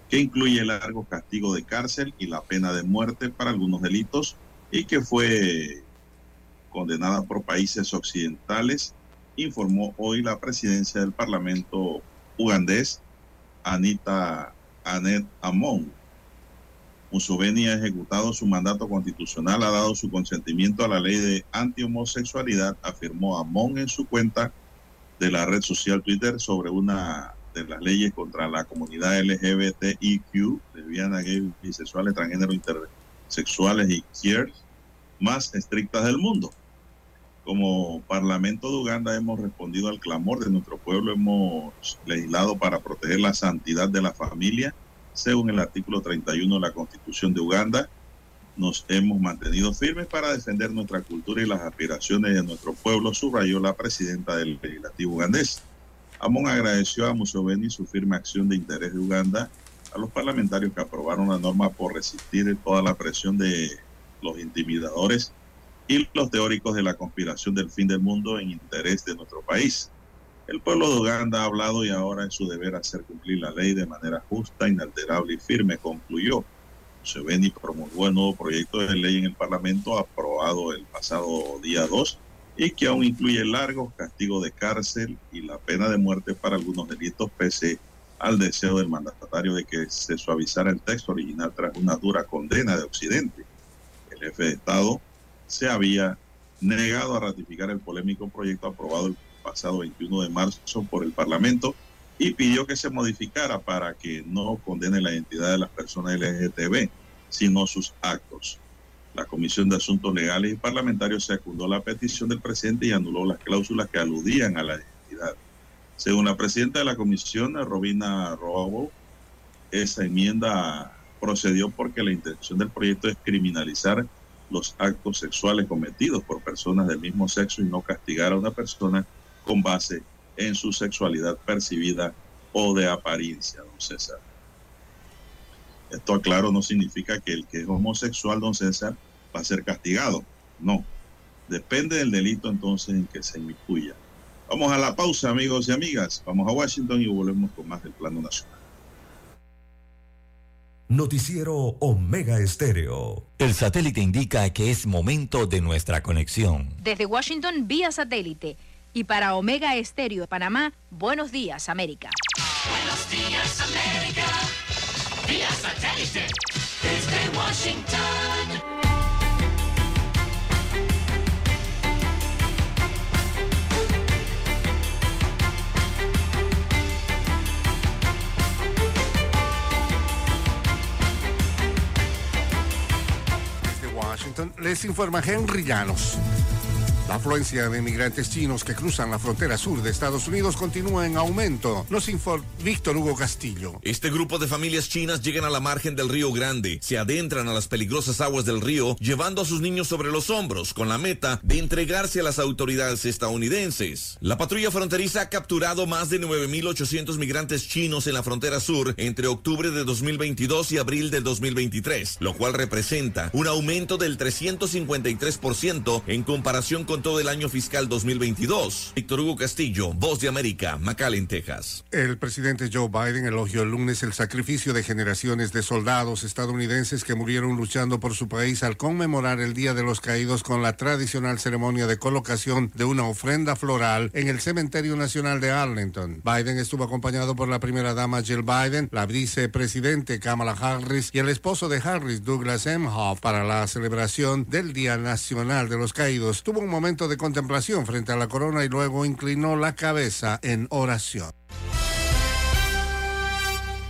que incluye largo castigo de cárcel y la pena de muerte para algunos delitos y que fue condenada por países occidentales, informó hoy la presidencia del Parlamento ugandés, Anita Anet Amon. Museveni ha ejecutado su mandato constitucional, ha dado su consentimiento a la ley de anti-homosexualidad, afirmó Amon en su cuenta de la red social Twitter sobre una de las leyes contra la comunidad LGBTIQ, lesbiana, gay, bisexuales, transgénero, intersexuales y queers, más estrictas del mundo. Como Parlamento de Uganda hemos respondido al clamor de nuestro pueblo, hemos legislado para proteger la santidad de la familia, según el artículo 31 de la Constitución de Uganda. Nos hemos mantenido firmes para defender nuestra cultura y las aspiraciones de nuestro pueblo, subrayó la presidenta del legislativo ugandés. Amon agradeció a Museveni su firme acción de interés de Uganda, a los parlamentarios que aprobaron la norma por resistir toda la presión de los intimidadores y los teóricos de la conspiración del fin del mundo en interés de nuestro país. El pueblo de Uganda ha hablado y ahora es su deber hacer cumplir la ley de manera justa, inalterable y firme, concluyó. Museveni promulgó el nuevo proyecto de ley en el Parlamento aprobado el pasado día 2 y que aún incluye largos castigos de cárcel y la pena de muerte para algunos delitos pese al deseo del mandatario de que se suavizara el texto original tras una dura condena de Occidente. El jefe de Estado se había negado a ratificar el polémico proyecto aprobado el pasado 21 de marzo por el Parlamento y pidió que se modificara para que no condene la identidad de las personas LGTB, sino sus actos. La Comisión de Asuntos Legales y Parlamentarios secundó la petición del presidente y anuló las cláusulas que aludían a la identidad. Según la presidenta de la comisión, Robina Robo, esa enmienda procedió porque la intención del proyecto es criminalizar los actos sexuales cometidos por personas del mismo sexo y no castigar a una persona con base en su sexualidad percibida o de apariencia, don César. Esto, aclaro, no significa que el que es homosexual, don César, va a ser castigado. No. Depende del delito entonces en que se incluya. Vamos a la pausa, amigos y amigas. Vamos a Washington y volvemos con más del plano nacional. Noticiero Omega Estéreo. El satélite indica que es momento de nuestra conexión. Desde Washington, vía satélite. Y para Omega Estéreo Panamá, buenos días, América. Buenos días, América. Vía satélite. Desde Washington. les informa Henry Llanos. La afluencia de migrantes chinos que cruzan la frontera sur de Estados Unidos continúa en aumento. Nos informa Víctor Hugo Castillo. Este grupo de familias chinas llegan a la margen del Río Grande, se adentran a las peligrosas aguas del río, llevando a sus niños sobre los hombros, con la meta de entregarse a las autoridades estadounidenses. La patrulla fronteriza ha capturado más de 9.800 migrantes chinos en la frontera sur entre octubre de 2022 y abril del 2023, lo cual representa un aumento del 353% en comparación con todo el año fiscal 2022. Víctor Hugo Castillo, Voz de América, McAllen, Texas. El presidente Joe Biden elogió el lunes el sacrificio de generaciones de soldados estadounidenses que murieron luchando por su país al conmemorar el Día de los Caídos con la tradicional ceremonia de colocación de una ofrenda floral en el Cementerio Nacional de Arlington. Biden estuvo acompañado por la primera dama Jill Biden, la vicepresidente Kamala Harris y el esposo de Harris, Douglas Emhoff, para la celebración del Día Nacional de los Caídos. Tuvo un momento de contemplación frente a la corona y luego inclinó la cabeza en oración.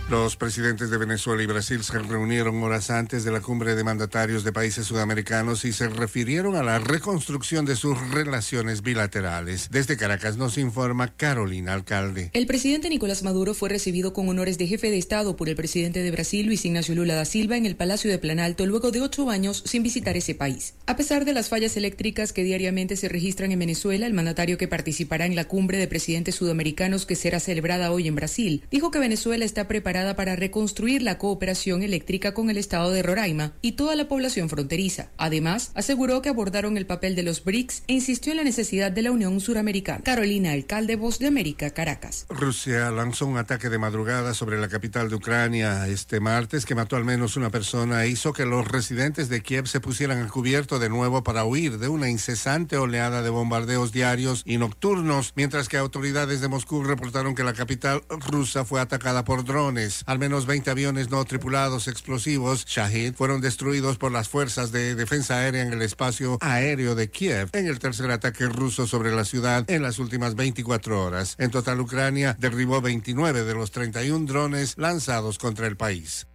Los presidentes de Venezuela y Brasil se reunieron horas antes de la cumbre de mandatarios de países sudamericanos y se refirieron a la reconstrucción de sus relaciones bilaterales. Desde Caracas nos informa Carolina Alcalde. El presidente Nicolás Maduro fue recibido con honores de jefe de Estado por el presidente de Brasil, Luis Ignacio Lula da Silva, en el Palacio de Planalto luego de ocho años sin visitar ese país. A pesar de las fallas eléctricas que diariamente se registran en Venezuela, el mandatario que participará en la cumbre de presidentes sudamericanos que será celebrada hoy en Brasil dijo que Venezuela está preparada para reconstruir la cooperación eléctrica con el estado de Roraima y toda la población fronteriza. Además, aseguró que abordaron el papel de los BRICS e insistió en la necesidad de la Unión Suramericana. Carolina Alcalde, Voz de América, Caracas. Rusia lanzó un ataque de madrugada sobre la capital de Ucrania este martes que mató al menos una persona e hizo que los residentes de Kiev se pusieran a cubierto de nuevo para huir de una incesante oleada de bombardeos diarios y nocturnos, mientras que autoridades de Moscú reportaron que la capital rusa fue atacada por drones. Al menos 20 aviones no tripulados explosivos Shahid fueron destruidos por las fuerzas de defensa aérea en el espacio aéreo de Kiev en el tercer ataque ruso sobre la ciudad en las últimas 24 horas. En total, Ucrania derribó 29 de los 31 drones lanzados contra el país.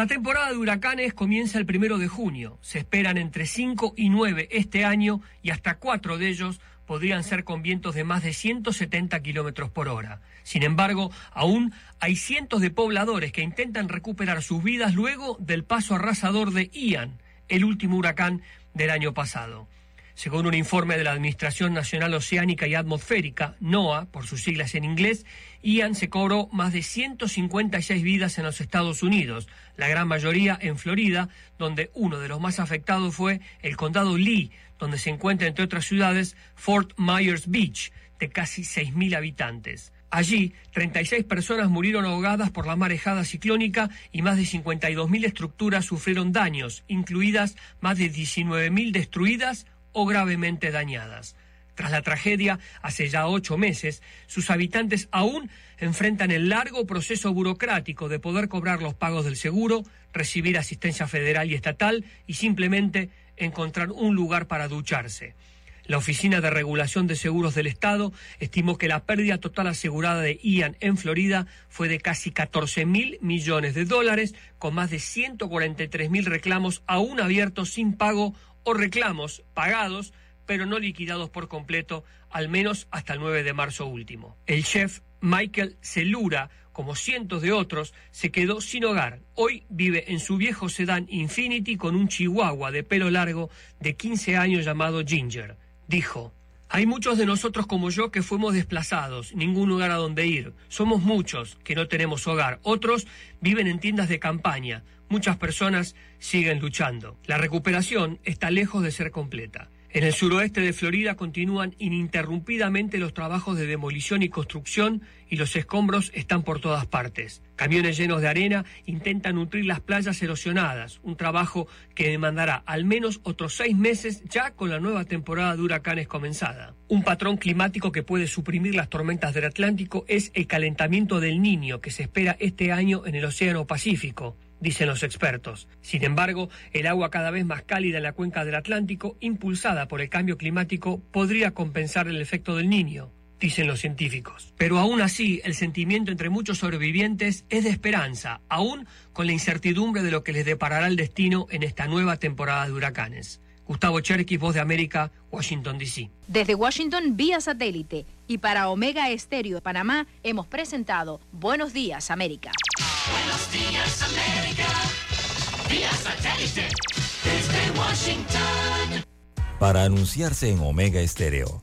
La temporada de huracanes comienza el primero de junio. Se esperan entre 5 y 9 este año y hasta 4 de ellos podrían ser con vientos de más de 170 kilómetros por hora. Sin embargo, aún hay cientos de pobladores que intentan recuperar sus vidas luego del paso arrasador de Ian, el último huracán del año pasado. Según un informe de la Administración Nacional Oceánica y Atmosférica, NOAA, por sus siglas en inglés, Ian se cobró más de 156 vidas en los Estados Unidos, la gran mayoría en Florida, donde uno de los más afectados fue el condado Lee, donde se encuentra, entre otras ciudades, Fort Myers Beach, de casi 6.000 habitantes. Allí, 36 personas murieron ahogadas por la marejada ciclónica y más de 52.000 estructuras sufrieron daños, incluidas más de 19.000 destruidas o gravemente dañadas. Tras la tragedia, hace ya ocho meses, sus habitantes aún enfrentan el largo proceso burocrático de poder cobrar los pagos del seguro, recibir asistencia federal y estatal y simplemente encontrar un lugar para ducharse. La Oficina de Regulación de Seguros del Estado estimó que la pérdida total asegurada de Ian en Florida fue de casi 14 mil millones de dólares, con más de 143 mil reclamos aún abiertos sin pago o reclamos pagados, pero no liquidados por completo, al menos hasta el 9 de marzo último. El chef Michael Celura como cientos de otros, se quedó sin hogar. Hoy vive en su viejo sedán Infinity con un chihuahua de pelo largo de 15 años llamado Ginger. Dijo, hay muchos de nosotros como yo que fuimos desplazados, ningún lugar a donde ir. Somos muchos que no tenemos hogar. Otros viven en tiendas de campaña. Muchas personas siguen luchando. La recuperación está lejos de ser completa. En el suroeste de Florida continúan ininterrumpidamente los trabajos de demolición y construcción y los escombros están por todas partes. Camiones llenos de arena intentan nutrir las playas erosionadas, un trabajo que demandará al menos otros seis meses ya con la nueva temporada de huracanes comenzada. Un patrón climático que puede suprimir las tormentas del Atlántico es el calentamiento del Niño que se espera este año en el Océano Pacífico dicen los expertos. Sin embargo, el agua cada vez más cálida en la cuenca del Atlántico, impulsada por el cambio climático, podría compensar el efecto del niño, dicen los científicos. Pero aún así, el sentimiento entre muchos sobrevivientes es de esperanza, aún con la incertidumbre de lo que les deparará el destino en esta nueva temporada de huracanes. Gustavo Cherkis, Voz de América, Washington, D.C. Desde Washington, vía satélite. Y para Omega Estéreo de Panamá, hemos presentado Buenos Días, América. Buenos días, América. Vía satélite. Desde Washington. Para anunciarse en Omega Estéreo,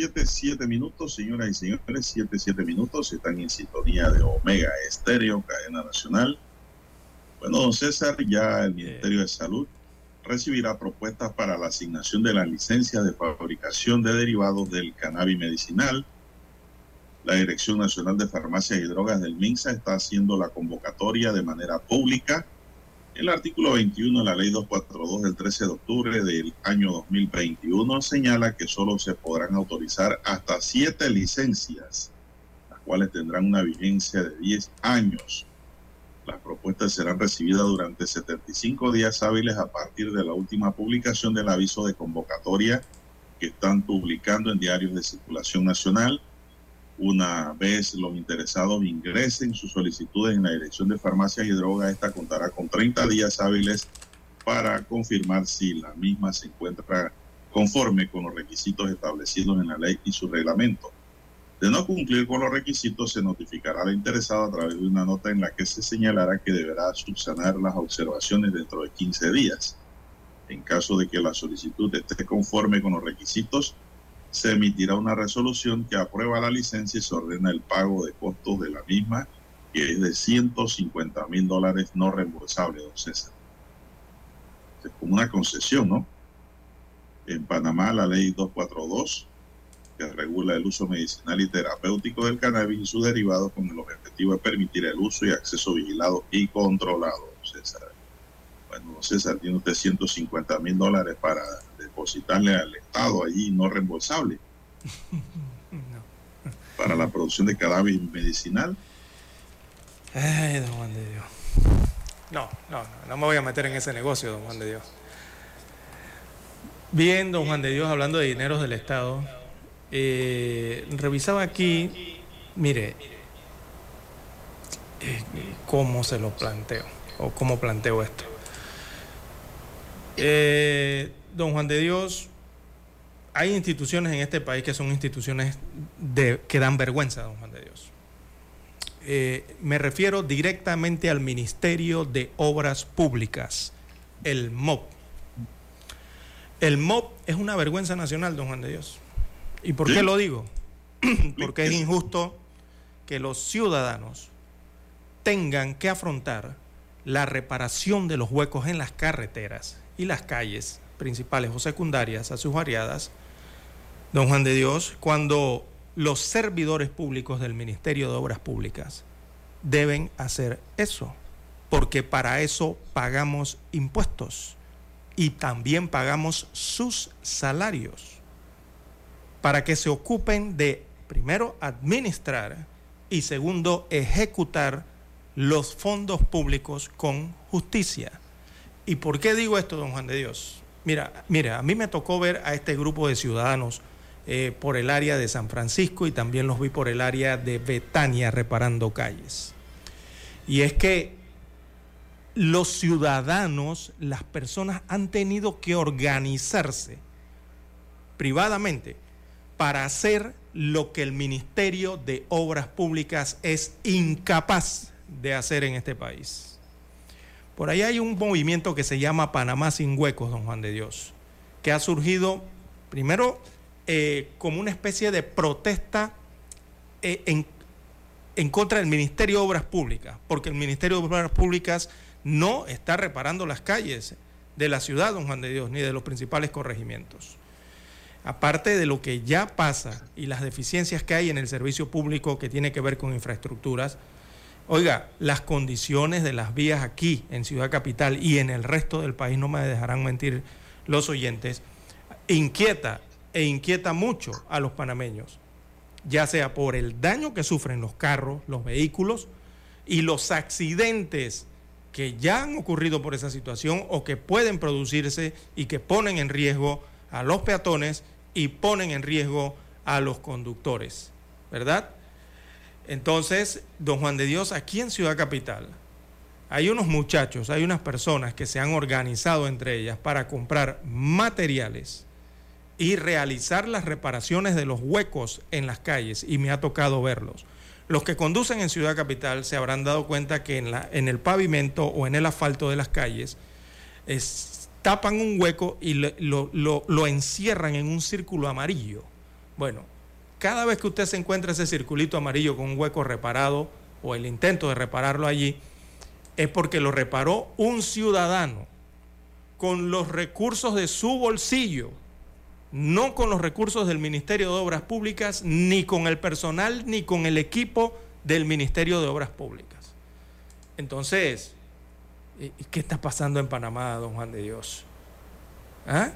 7, 7 minutos, señoras y señores, 7, 7 minutos. Están en sintonía de Omega Estéreo, cadena nacional. Bueno, don César, ya el Ministerio de Salud recibirá propuestas para la asignación de la licencia de fabricación de derivados del cannabis medicinal. La Dirección Nacional de Farmacias y Drogas del MINSA está haciendo la convocatoria de manera pública el artículo 21 de la ley 242 del 13 de octubre del año 2021 señala que solo se podrán autorizar hasta siete licencias, las cuales tendrán una vigencia de 10 años. Las propuestas serán recibidas durante 75 días hábiles a partir de la última publicación del aviso de convocatoria que están publicando en diarios de circulación nacional una vez los interesados ingresen sus solicitudes en la Dirección de Farmacias y Drogas, esta contará con 30 días hábiles para confirmar si la misma se encuentra conforme con los requisitos establecidos en la ley y su reglamento. De no cumplir con los requisitos, se notificará al interesado a través de una nota en la que se señalará que deberá subsanar las observaciones dentro de 15 días. En caso de que la solicitud esté conforme con los requisitos, se emitirá una resolución que aprueba la licencia y se ordena el pago de costos de la misma, que es de 150 mil dólares no reembolsables, don César. Es como una concesión, ¿no? En Panamá, la ley 242, que regula el uso medicinal y terapéutico del cannabis y sus derivados con el objetivo de permitir el uso y acceso vigilado y controlado, don César. Bueno, don César, tiene usted 150 mil dólares para depositarle al Estado allí no reembolsable para la producción de cannabis medicinal. Ay, don Juan de Dios. No, no, no, no me voy a meter en ese negocio, don Juan de Dios. Bien, don Juan de Dios, hablando de dineros del Estado, eh, revisaba aquí, mire, eh, cómo se lo planteo, o cómo planteo esto. Eh, don Juan de Dios, hay instituciones en este país que son instituciones de, que dan vergüenza, don Juan de Dios. Eh, me refiero directamente al Ministerio de Obras Públicas, el MOP. El MOP es una vergüenza nacional, don Juan de Dios. ¿Y por qué lo digo? Porque es injusto que los ciudadanos tengan que afrontar la reparación de los huecos en las carreteras y las calles principales o secundarias a sus variadas, don Juan de Dios, cuando los servidores públicos del Ministerio de Obras Públicas deben hacer eso, porque para eso pagamos impuestos y también pagamos sus salarios, para que se ocupen de, primero, administrar y segundo, ejecutar los fondos públicos con justicia. ¿Y por qué digo esto, don Juan de Dios? Mira, mira, a mí me tocó ver a este grupo de ciudadanos eh, por el área de San Francisco y también los vi por el área de Betania reparando calles. Y es que los ciudadanos, las personas han tenido que organizarse privadamente para hacer lo que el Ministerio de Obras Públicas es incapaz de hacer en este país. Por ahí hay un movimiento que se llama Panamá sin huecos, don Juan de Dios, que ha surgido primero eh, como una especie de protesta eh, en, en contra del Ministerio de Obras Públicas, porque el Ministerio de Obras Públicas no está reparando las calles de la ciudad, don Juan de Dios, ni de los principales corregimientos. Aparte de lo que ya pasa y las deficiencias que hay en el servicio público que tiene que ver con infraestructuras, Oiga, las condiciones de las vías aquí en Ciudad Capital y en el resto del país, no me dejarán mentir los oyentes, inquieta e inquieta mucho a los panameños, ya sea por el daño que sufren los carros, los vehículos y los accidentes que ya han ocurrido por esa situación o que pueden producirse y que ponen en riesgo a los peatones y ponen en riesgo a los conductores, ¿verdad? Entonces, don Juan de Dios, aquí en Ciudad Capital, hay unos muchachos, hay unas personas que se han organizado entre ellas para comprar materiales y realizar las reparaciones de los huecos en las calles, y me ha tocado verlos. Los que conducen en Ciudad Capital se habrán dado cuenta que en, la, en el pavimento o en el asfalto de las calles es, tapan un hueco y lo, lo, lo, lo encierran en un círculo amarillo. Bueno, cada vez que usted se encuentra ese circulito amarillo con un hueco reparado o el intento de repararlo allí, es porque lo reparó un ciudadano con los recursos de su bolsillo, no con los recursos del Ministerio de Obras Públicas, ni con el personal, ni con el equipo del Ministerio de Obras Públicas. Entonces, ¿qué está pasando en Panamá, don Juan de Dios? ¿Ah?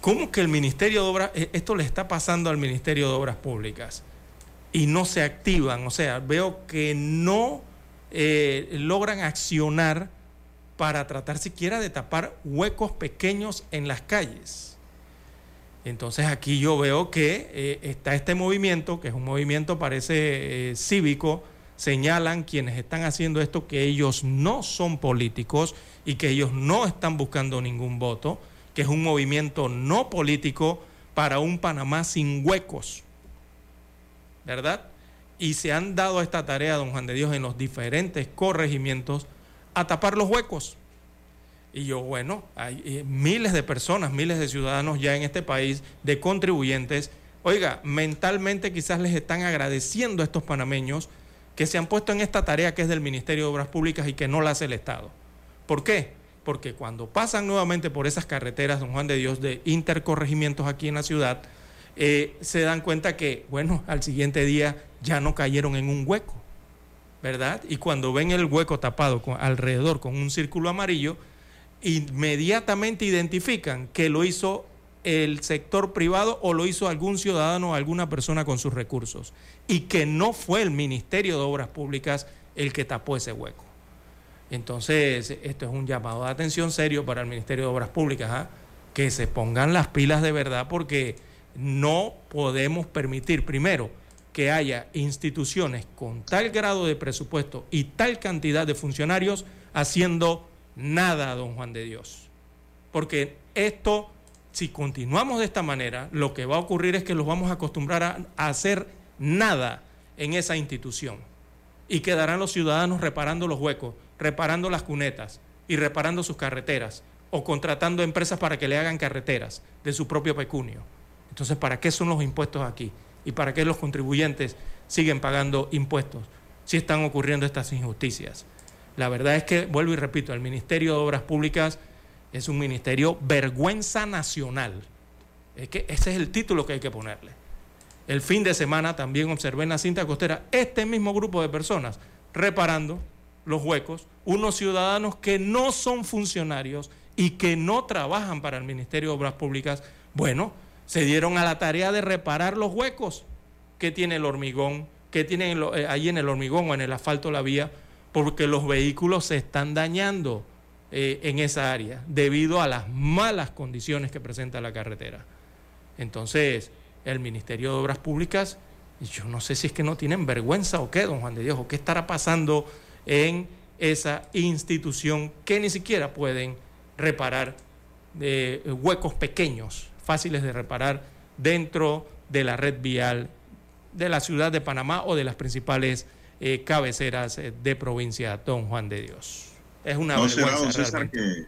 ¿Cómo que el Ministerio de Obras, esto le está pasando al Ministerio de Obras Públicas y no se activan? O sea, veo que no eh, logran accionar para tratar siquiera de tapar huecos pequeños en las calles. Entonces aquí yo veo que eh, está este movimiento, que es un movimiento parece eh, cívico, señalan quienes están haciendo esto que ellos no son políticos y que ellos no están buscando ningún voto, que es un movimiento no político para un Panamá sin huecos, ¿verdad? Y se han dado esta tarea, don Juan de Dios, en los diferentes corregimientos a tapar los huecos. Y yo, bueno, hay eh, miles de personas, miles de ciudadanos ya en este país, de contribuyentes. Oiga, mentalmente quizás les están agradeciendo a estos panameños que se han puesto en esta tarea que es del Ministerio de Obras Públicas y que no la hace el Estado. ¿Por qué? Porque cuando pasan nuevamente por esas carreteras, don Juan de Dios, de intercorregimientos aquí en la ciudad, eh, se dan cuenta que, bueno, al siguiente día ya no cayeron en un hueco, ¿verdad? Y cuando ven el hueco tapado alrededor con un círculo amarillo, inmediatamente identifican que lo hizo el sector privado o lo hizo algún ciudadano o alguna persona con sus recursos y que no fue el Ministerio de Obras Públicas el que tapó ese hueco. Entonces, esto es un llamado de atención serio para el Ministerio de Obras Públicas, ¿ah? que se pongan las pilas de verdad porque no podemos permitir, primero, que haya instituciones con tal grado de presupuesto y tal cantidad de funcionarios haciendo nada, don Juan de Dios. Porque esto, si continuamos de esta manera, lo que va a ocurrir es que los vamos a acostumbrar a, a hacer nada en esa institución. Y quedarán los ciudadanos reparando los huecos, reparando las cunetas y reparando sus carreteras o contratando empresas para que le hagan carreteras de su propio pecunio. Entonces, ¿para qué son los impuestos aquí? ¿Y para qué los contribuyentes siguen pagando impuestos si están ocurriendo estas injusticias? La verdad es que, vuelvo y repito, el Ministerio de Obras Públicas es un ministerio vergüenza nacional. Es que ese es el título que hay que ponerle. El fin de semana también observé en la cinta costera este mismo grupo de personas reparando los huecos, unos ciudadanos que no son funcionarios y que no trabajan para el Ministerio de Obras Públicas, bueno, se dieron a la tarea de reparar los huecos que tiene el hormigón, que tiene eh, ahí en el hormigón o en el asfalto la vía, porque los vehículos se están dañando eh, en esa área debido a las malas condiciones que presenta la carretera. Entonces, el Ministerio de Obras Públicas, yo no sé si es que no tienen vergüenza o qué, don Juan de Dios, o qué estará pasando en esa institución que ni siquiera pueden reparar de huecos pequeños, fáciles de reparar dentro de la red vial de la ciudad de Panamá o de las principales eh, cabeceras eh, de provincia Don Juan de Dios. Es una ¿No será, don César, que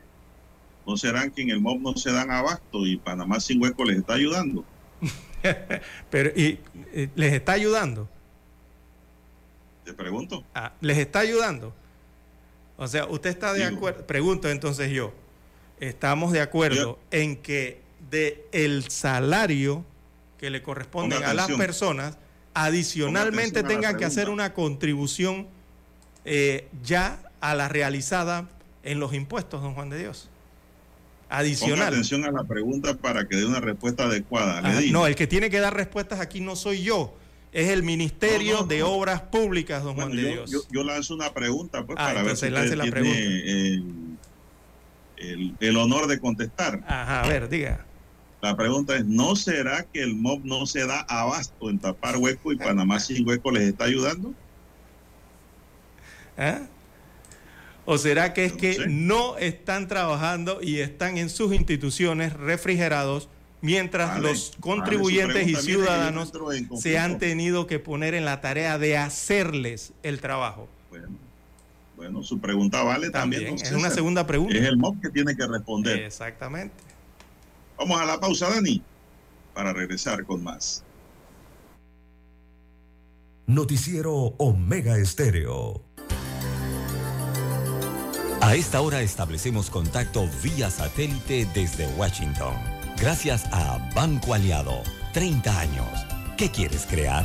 no serán que en el MOB no se dan abasto y Panamá sin hueco les está ayudando? Pero, ¿y, y les está ayudando? Te pregunto. Ah, ¿Les está ayudando? O sea, usted está de acuerdo, pregunto entonces yo, estamos de acuerdo en que de el salario que le corresponde Ponga a las personas, adicionalmente Ponga tengan que hacer una contribución eh, ya a la realizada en los impuestos, don Juan de Dios. Ponga Adicional. atención a la pregunta para que dé una respuesta adecuada. Ajá, no, el que tiene que dar respuestas aquí no soy yo, es el Ministerio No, no, de. Obras Públicas, don Bueno, Juan de yo, Dios. yo- yo lanzo una pregunta pues, Ah, para ver si lance la tiene el, el- el honor de contestar. Ajá, a ver, diga. La pregunta es, ¿no será que el MOB no se da abasto en tapar hueco y Panamá sin hueco les está ayudando? ¿Eh? ¿O será que es no que sé. no están trabajando y están en sus instituciones refrigerados mientras Vale, los contribuyentes y ciudadanos se han tenido que poner en la tarea de hacerles el trabajo? Bueno, bueno, su pregunta vale también. Es una César. segunda pregunta. Es el MOB que tiene que responder. Exactamente. Vamos a la pausa, Dani, para regresar con más. Noticiero Omega Estéreo. A esta hora establecemos contacto vía satélite desde Washington. Gracias a Banco Aliado. 30 años. ¿Qué quieres crear?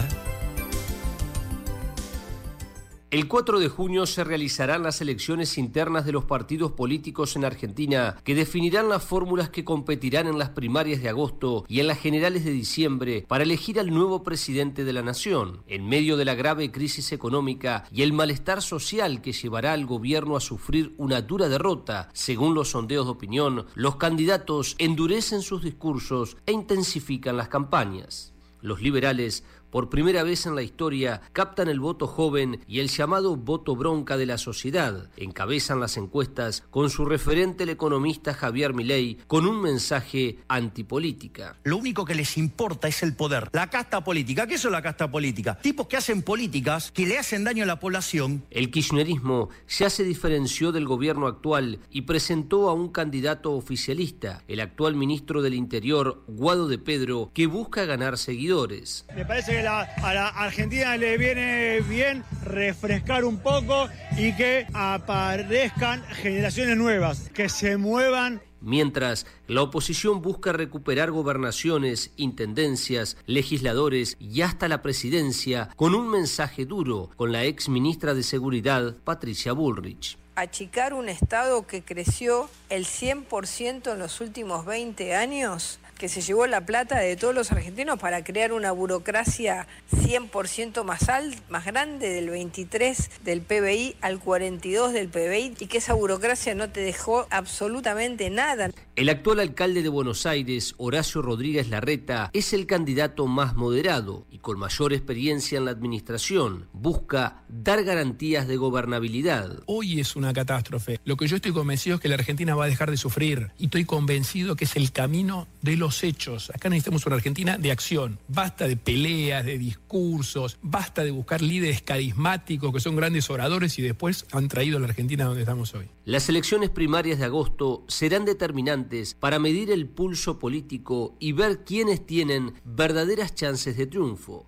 El 4 de junio se realizarán las elecciones internas de los partidos políticos en Argentina que definirán las fórmulas que competirán en las primarias de agosto y en las generales de diciembre para elegir al nuevo presidente de la nación. En medio de la grave crisis económica y el malestar social que llevará al gobierno a sufrir una dura derrota, según los sondeos de opinión, los candidatos endurecen sus discursos e intensifican las campañas. Los liberales, por primera vez en la historia, captan el voto joven y el llamado voto bronca de la sociedad. Encabezan las encuestas con su referente el economista Javier Milei con un mensaje antipolítica. Lo único que les importa es el poder. La casta política. ¿Qué es la casta política? Tipos que hacen políticas que le hacen daño a la población. El kirchnerismo ya se diferenció del gobierno actual y presentó a un candidato oficialista, el actual ministro del Interior, Guado de Pedro, que busca ganar seguidores. Me parece que la- a la Argentina le viene bien refrescar un poco y que aparezcan generaciones nuevas, que se muevan Mientras, la oposición busca recuperar gobernaciones, intendencias, legisladores y hasta la presidencia con un mensaje duro con la ex ministra de Seguridad, Patricia Bullrich. achicar un Estado que creció el 100% en los últimos 20 años, que se llevó la plata de todos los argentinos para crear una burocracia 100% más, al- más grande, del 23 del PBI al 42 del PBI, y que esa burocracia no te dejó absolutamente nada. El actual alcalde de Buenos Aires, Horacio Rodríguez Larreta, es el candidato más moderado y con mayor experiencia en la administración. Busca dar garantías de gobernabilidad. Hoy es una catástrofe. Lo que yo estoy convencido es que la Argentina va a dejar de sufrir. Y estoy convencido que es el camino de los hechos. Acá necesitamos una Argentina de acción. Basta de peleas, de discursos, basta de buscar líderes carismáticos que son grandes oradores y después han traído a la Argentina donde estamos hoy. Las elecciones primarias de agosto serán determinantes para medir el pulso político y ver quiénes tienen verdaderas chances de triunfo.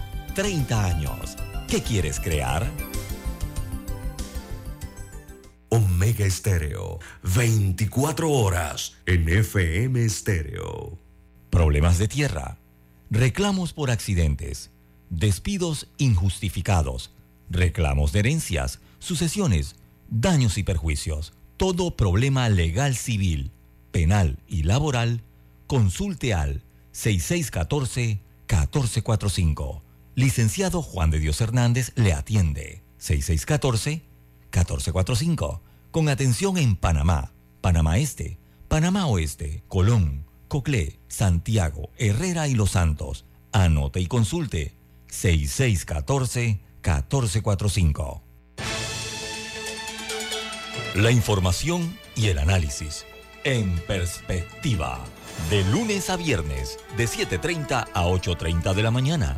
30 años. ¿Qué quieres crear? Omega Estéreo. 24 horas en FM Estéreo. Problemas de tierra, reclamos por accidentes, despidos injustificados, reclamos de herencias, sucesiones, daños y perjuicios. Todo problema legal civil, penal y laboral, consulte al 6614-1445. Licenciado Juan de Dios Hernández le atiende. 6614-1445. Con atención en Panamá, Panamá Este, Panamá Oeste, Colón, Coclé, Santiago, Herrera y Los Santos. Anote y consulte 6614-1445. La información y el análisis en perspectiva. De lunes a viernes, de 7.30 a 8.30 de la mañana.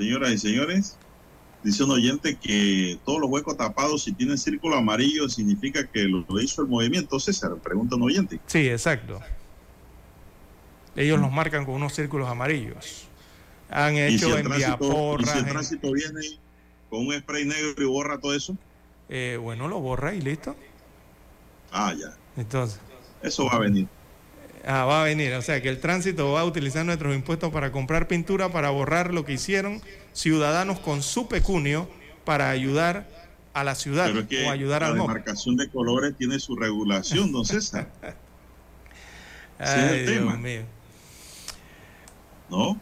Señoras y señores, dice un oyente que todos los huecos tapados, si tienen círculo amarillo, significa que lo, lo hizo el movimiento. César, pregunta un oyente. Sí, exacto. Ellos los marcan con unos círculos amarillos. Han si hecho el en tránsito, y si el en- tránsito viene con un spray negro y borra todo eso, eh, bueno, lo borra y listo. ah, ya. Entonces. Eso va a venir. Ah, va a venir. O sea, que el tránsito va a utilizar nuestros impuestos para comprar pintura, para borrar lo que hicieron ciudadanos con su pecunio para ayudar a la ciudad Pero es que o ayudar la al MOP. demarcación de colores tiene su regulación, don César. Ese es el Dios tema. mío. ¿No?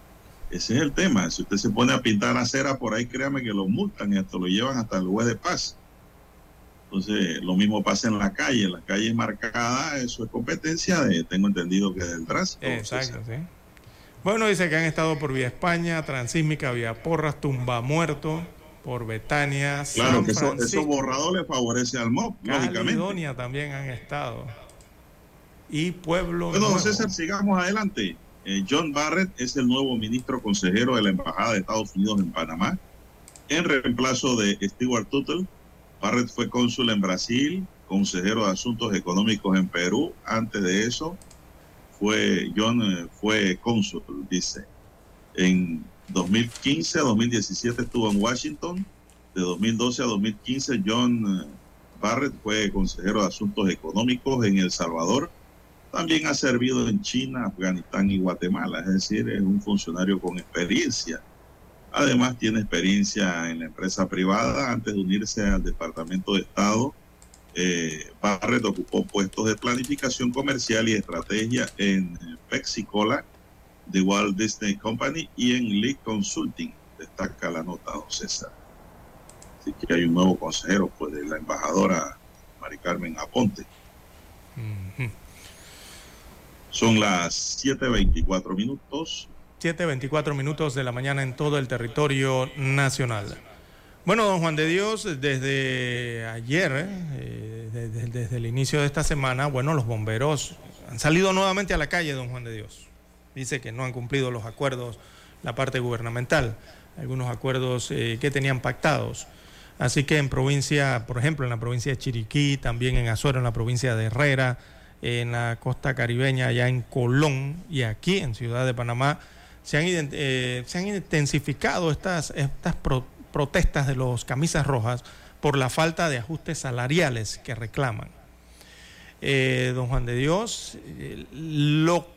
Ese es el tema. Si usted se pone a pintar acera por ahí, créame que lo multan y hasta lo llevan hasta el juez de paz. Entonces, lo mismo pasa en la calle. En la calle marcada, eso es competencia de, tengo entendido que del tránsito. Exacto, sí. Bueno, dice que han estado por Vía España, Transísmica, Vía Porras, Tumba Muerto, por Betania, Claro San que eso, Francisco, eso borrado le favorece al MOB, lógicamente. También han estado. Y Pueblo Bueno, Nuevo. César, sigamos adelante. Eh, John Barrett es el nuevo ministro consejero de la Embajada de Estados Unidos en Panamá, en reemplazo de Stewart Tuttle. Barrett fue cónsul en Brasil, consejero de Asuntos Económicos en Perú. Antes de eso, fue John eh, fue cónsul, dice. En 2015 a 2017 estuvo en Washington. De 2012 a 2015, John eh, Barrett fue consejero de Asuntos Económicos en El Salvador. También ha servido en China, Afganistán y Guatemala, es decir, es un funcionario con experiencia. Además, tiene experiencia en la empresa privada. Antes de unirse al Departamento de Estado, eh, Barrett ocupó puestos de planificación comercial y estrategia en Pepsi-Cola, de Walt Disney Company y en Lee Consulting. Destaca la nota, don César. Así que hay un nuevo consejero, pues, de la embajadora Mari Carmen Aponte. Son las 7.24 minutos. 7.24 minutos de la mañana en todo el territorio nacional. Bueno, don Juan de Dios, desde ayer, eh, desde, el inicio de esta semana, bueno, los bomberos han salido nuevamente a la calle, don Juan de Dios. Dice que no han cumplido los acuerdos, la parte gubernamental, algunos acuerdos eh, que tenían pactados. Así que en provincia, por ejemplo, en la provincia de Chiriquí, también en Azuero, en la provincia de Herrera, en la costa caribeña, allá en Colón y aquí en Ciudad de Panamá, se han, eh, se han intensificado estas, estas pro- protestas de los camisas rojas por la falta de ajustes salariales que reclaman. Eh, don Juan de Dios, eh, lo,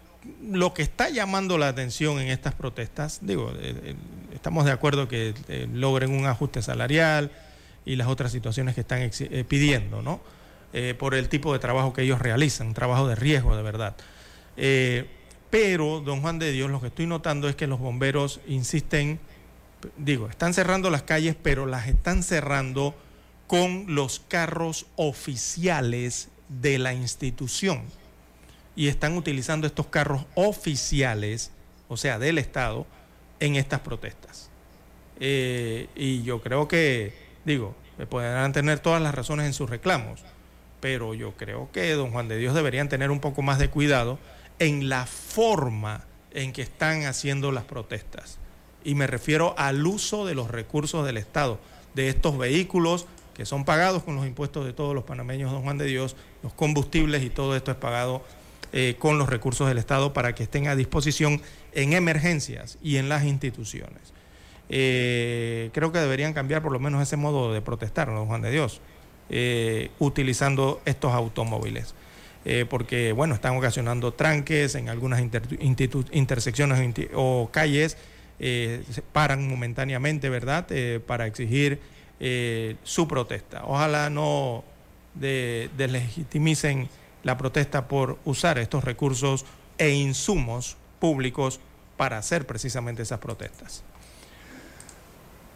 lo que está llamando la atención en estas protestas, digo, estamos de acuerdo que logren un ajuste salarial y las otras situaciones que están pidiendo, ¿no? Por el tipo de trabajo que ellos realizan, trabajo de riesgo de verdad. Pero, don Juan de Dios, lo que estoy notando es que los bomberos insisten, digo, están cerrando las calles, pero las están cerrando con los carros oficiales de la institución. Y están utilizando estos carros oficiales, o sea, del Estado, en estas protestas. Eh, y yo creo que, digo, podrán tener todas las razones en sus reclamos, pero yo creo que don Juan de Dios deberían tener un poco más de cuidado en la forma en que están haciendo las protestas. Y me refiero al uso de los recursos del Estado, de estos vehículos que son pagados con los impuestos de todos los panameños, don Juan de Dios, los combustibles y todo esto es pagado eh, con los recursos del Estado para que estén a disposición en emergencias y en las instituciones. Eh, creo que deberían cambiar por lo menos ese modo de protestar, don Juan de Dios, eh, utilizando estos automóviles. Eh, porque, bueno, están ocasionando tranques en algunas inter- intersecciones o calles, eh, se paran momentáneamente, ¿verdad?, Eh, para exigir eh, su protesta. Ojalá no de- deslegitimicen la protesta por usar estos recursos e insumos públicos para hacer precisamente esas protestas.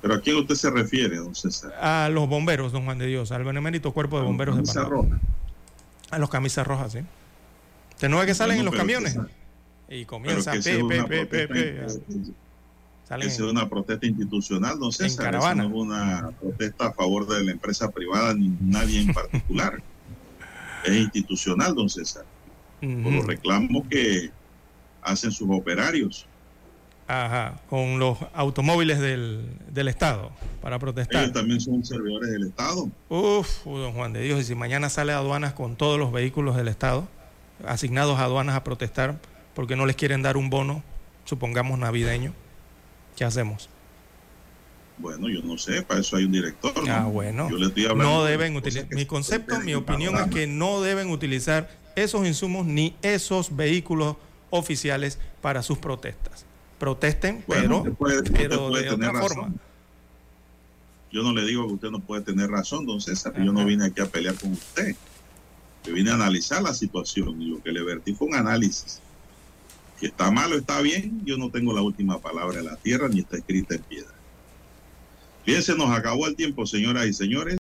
¿Pero a quién usted se refiere, don César? A los bomberos, don Juan de Dios, al benemérito cuerpo de bomberos de Panamá. A los camisas rojas, sí. ¿Que no es que salen en los camiones? Y Pero comienza que pe, pe, una pe, pe. Salen sea una protesta institucional, don César. Eso caravana. no es una protesta a favor de la empresa privada ni nadie en particular. es institucional, don César. Por los reclamos que hacen sus operarios. Ajá, con los automóviles del, del Estado para protestar. Ellos también son servidores del Estado. Uf, don Juan de Dios, y si mañana sale a aduanas con todos los vehículos del Estado, asignados a aduanas a protestar porque no les quieren dar un bono, supongamos navideño, ¿qué hacemos? Bueno, yo no sé, para eso hay un director. ¿no? Ah, bueno. Yo le estoy hablando No de deben utilizar, mi concepto, mi opinión es que no deben utilizar esos insumos ni esos vehículos oficiales para sus protestas. Protesten, Bueno, pero, puede- pero puede de tener otra razón. forma. Yo no le digo que usted no puede tener razón, don César. Yo no vine aquí a pelear con usted. Yo vine a analizar la situación y lo que le vertí fue un análisis. Que está mal o está bien, yo no tengo la última palabra en la tierra ni está escrita en piedra. Bien, se nos acabó el tiempo, señoras y señores.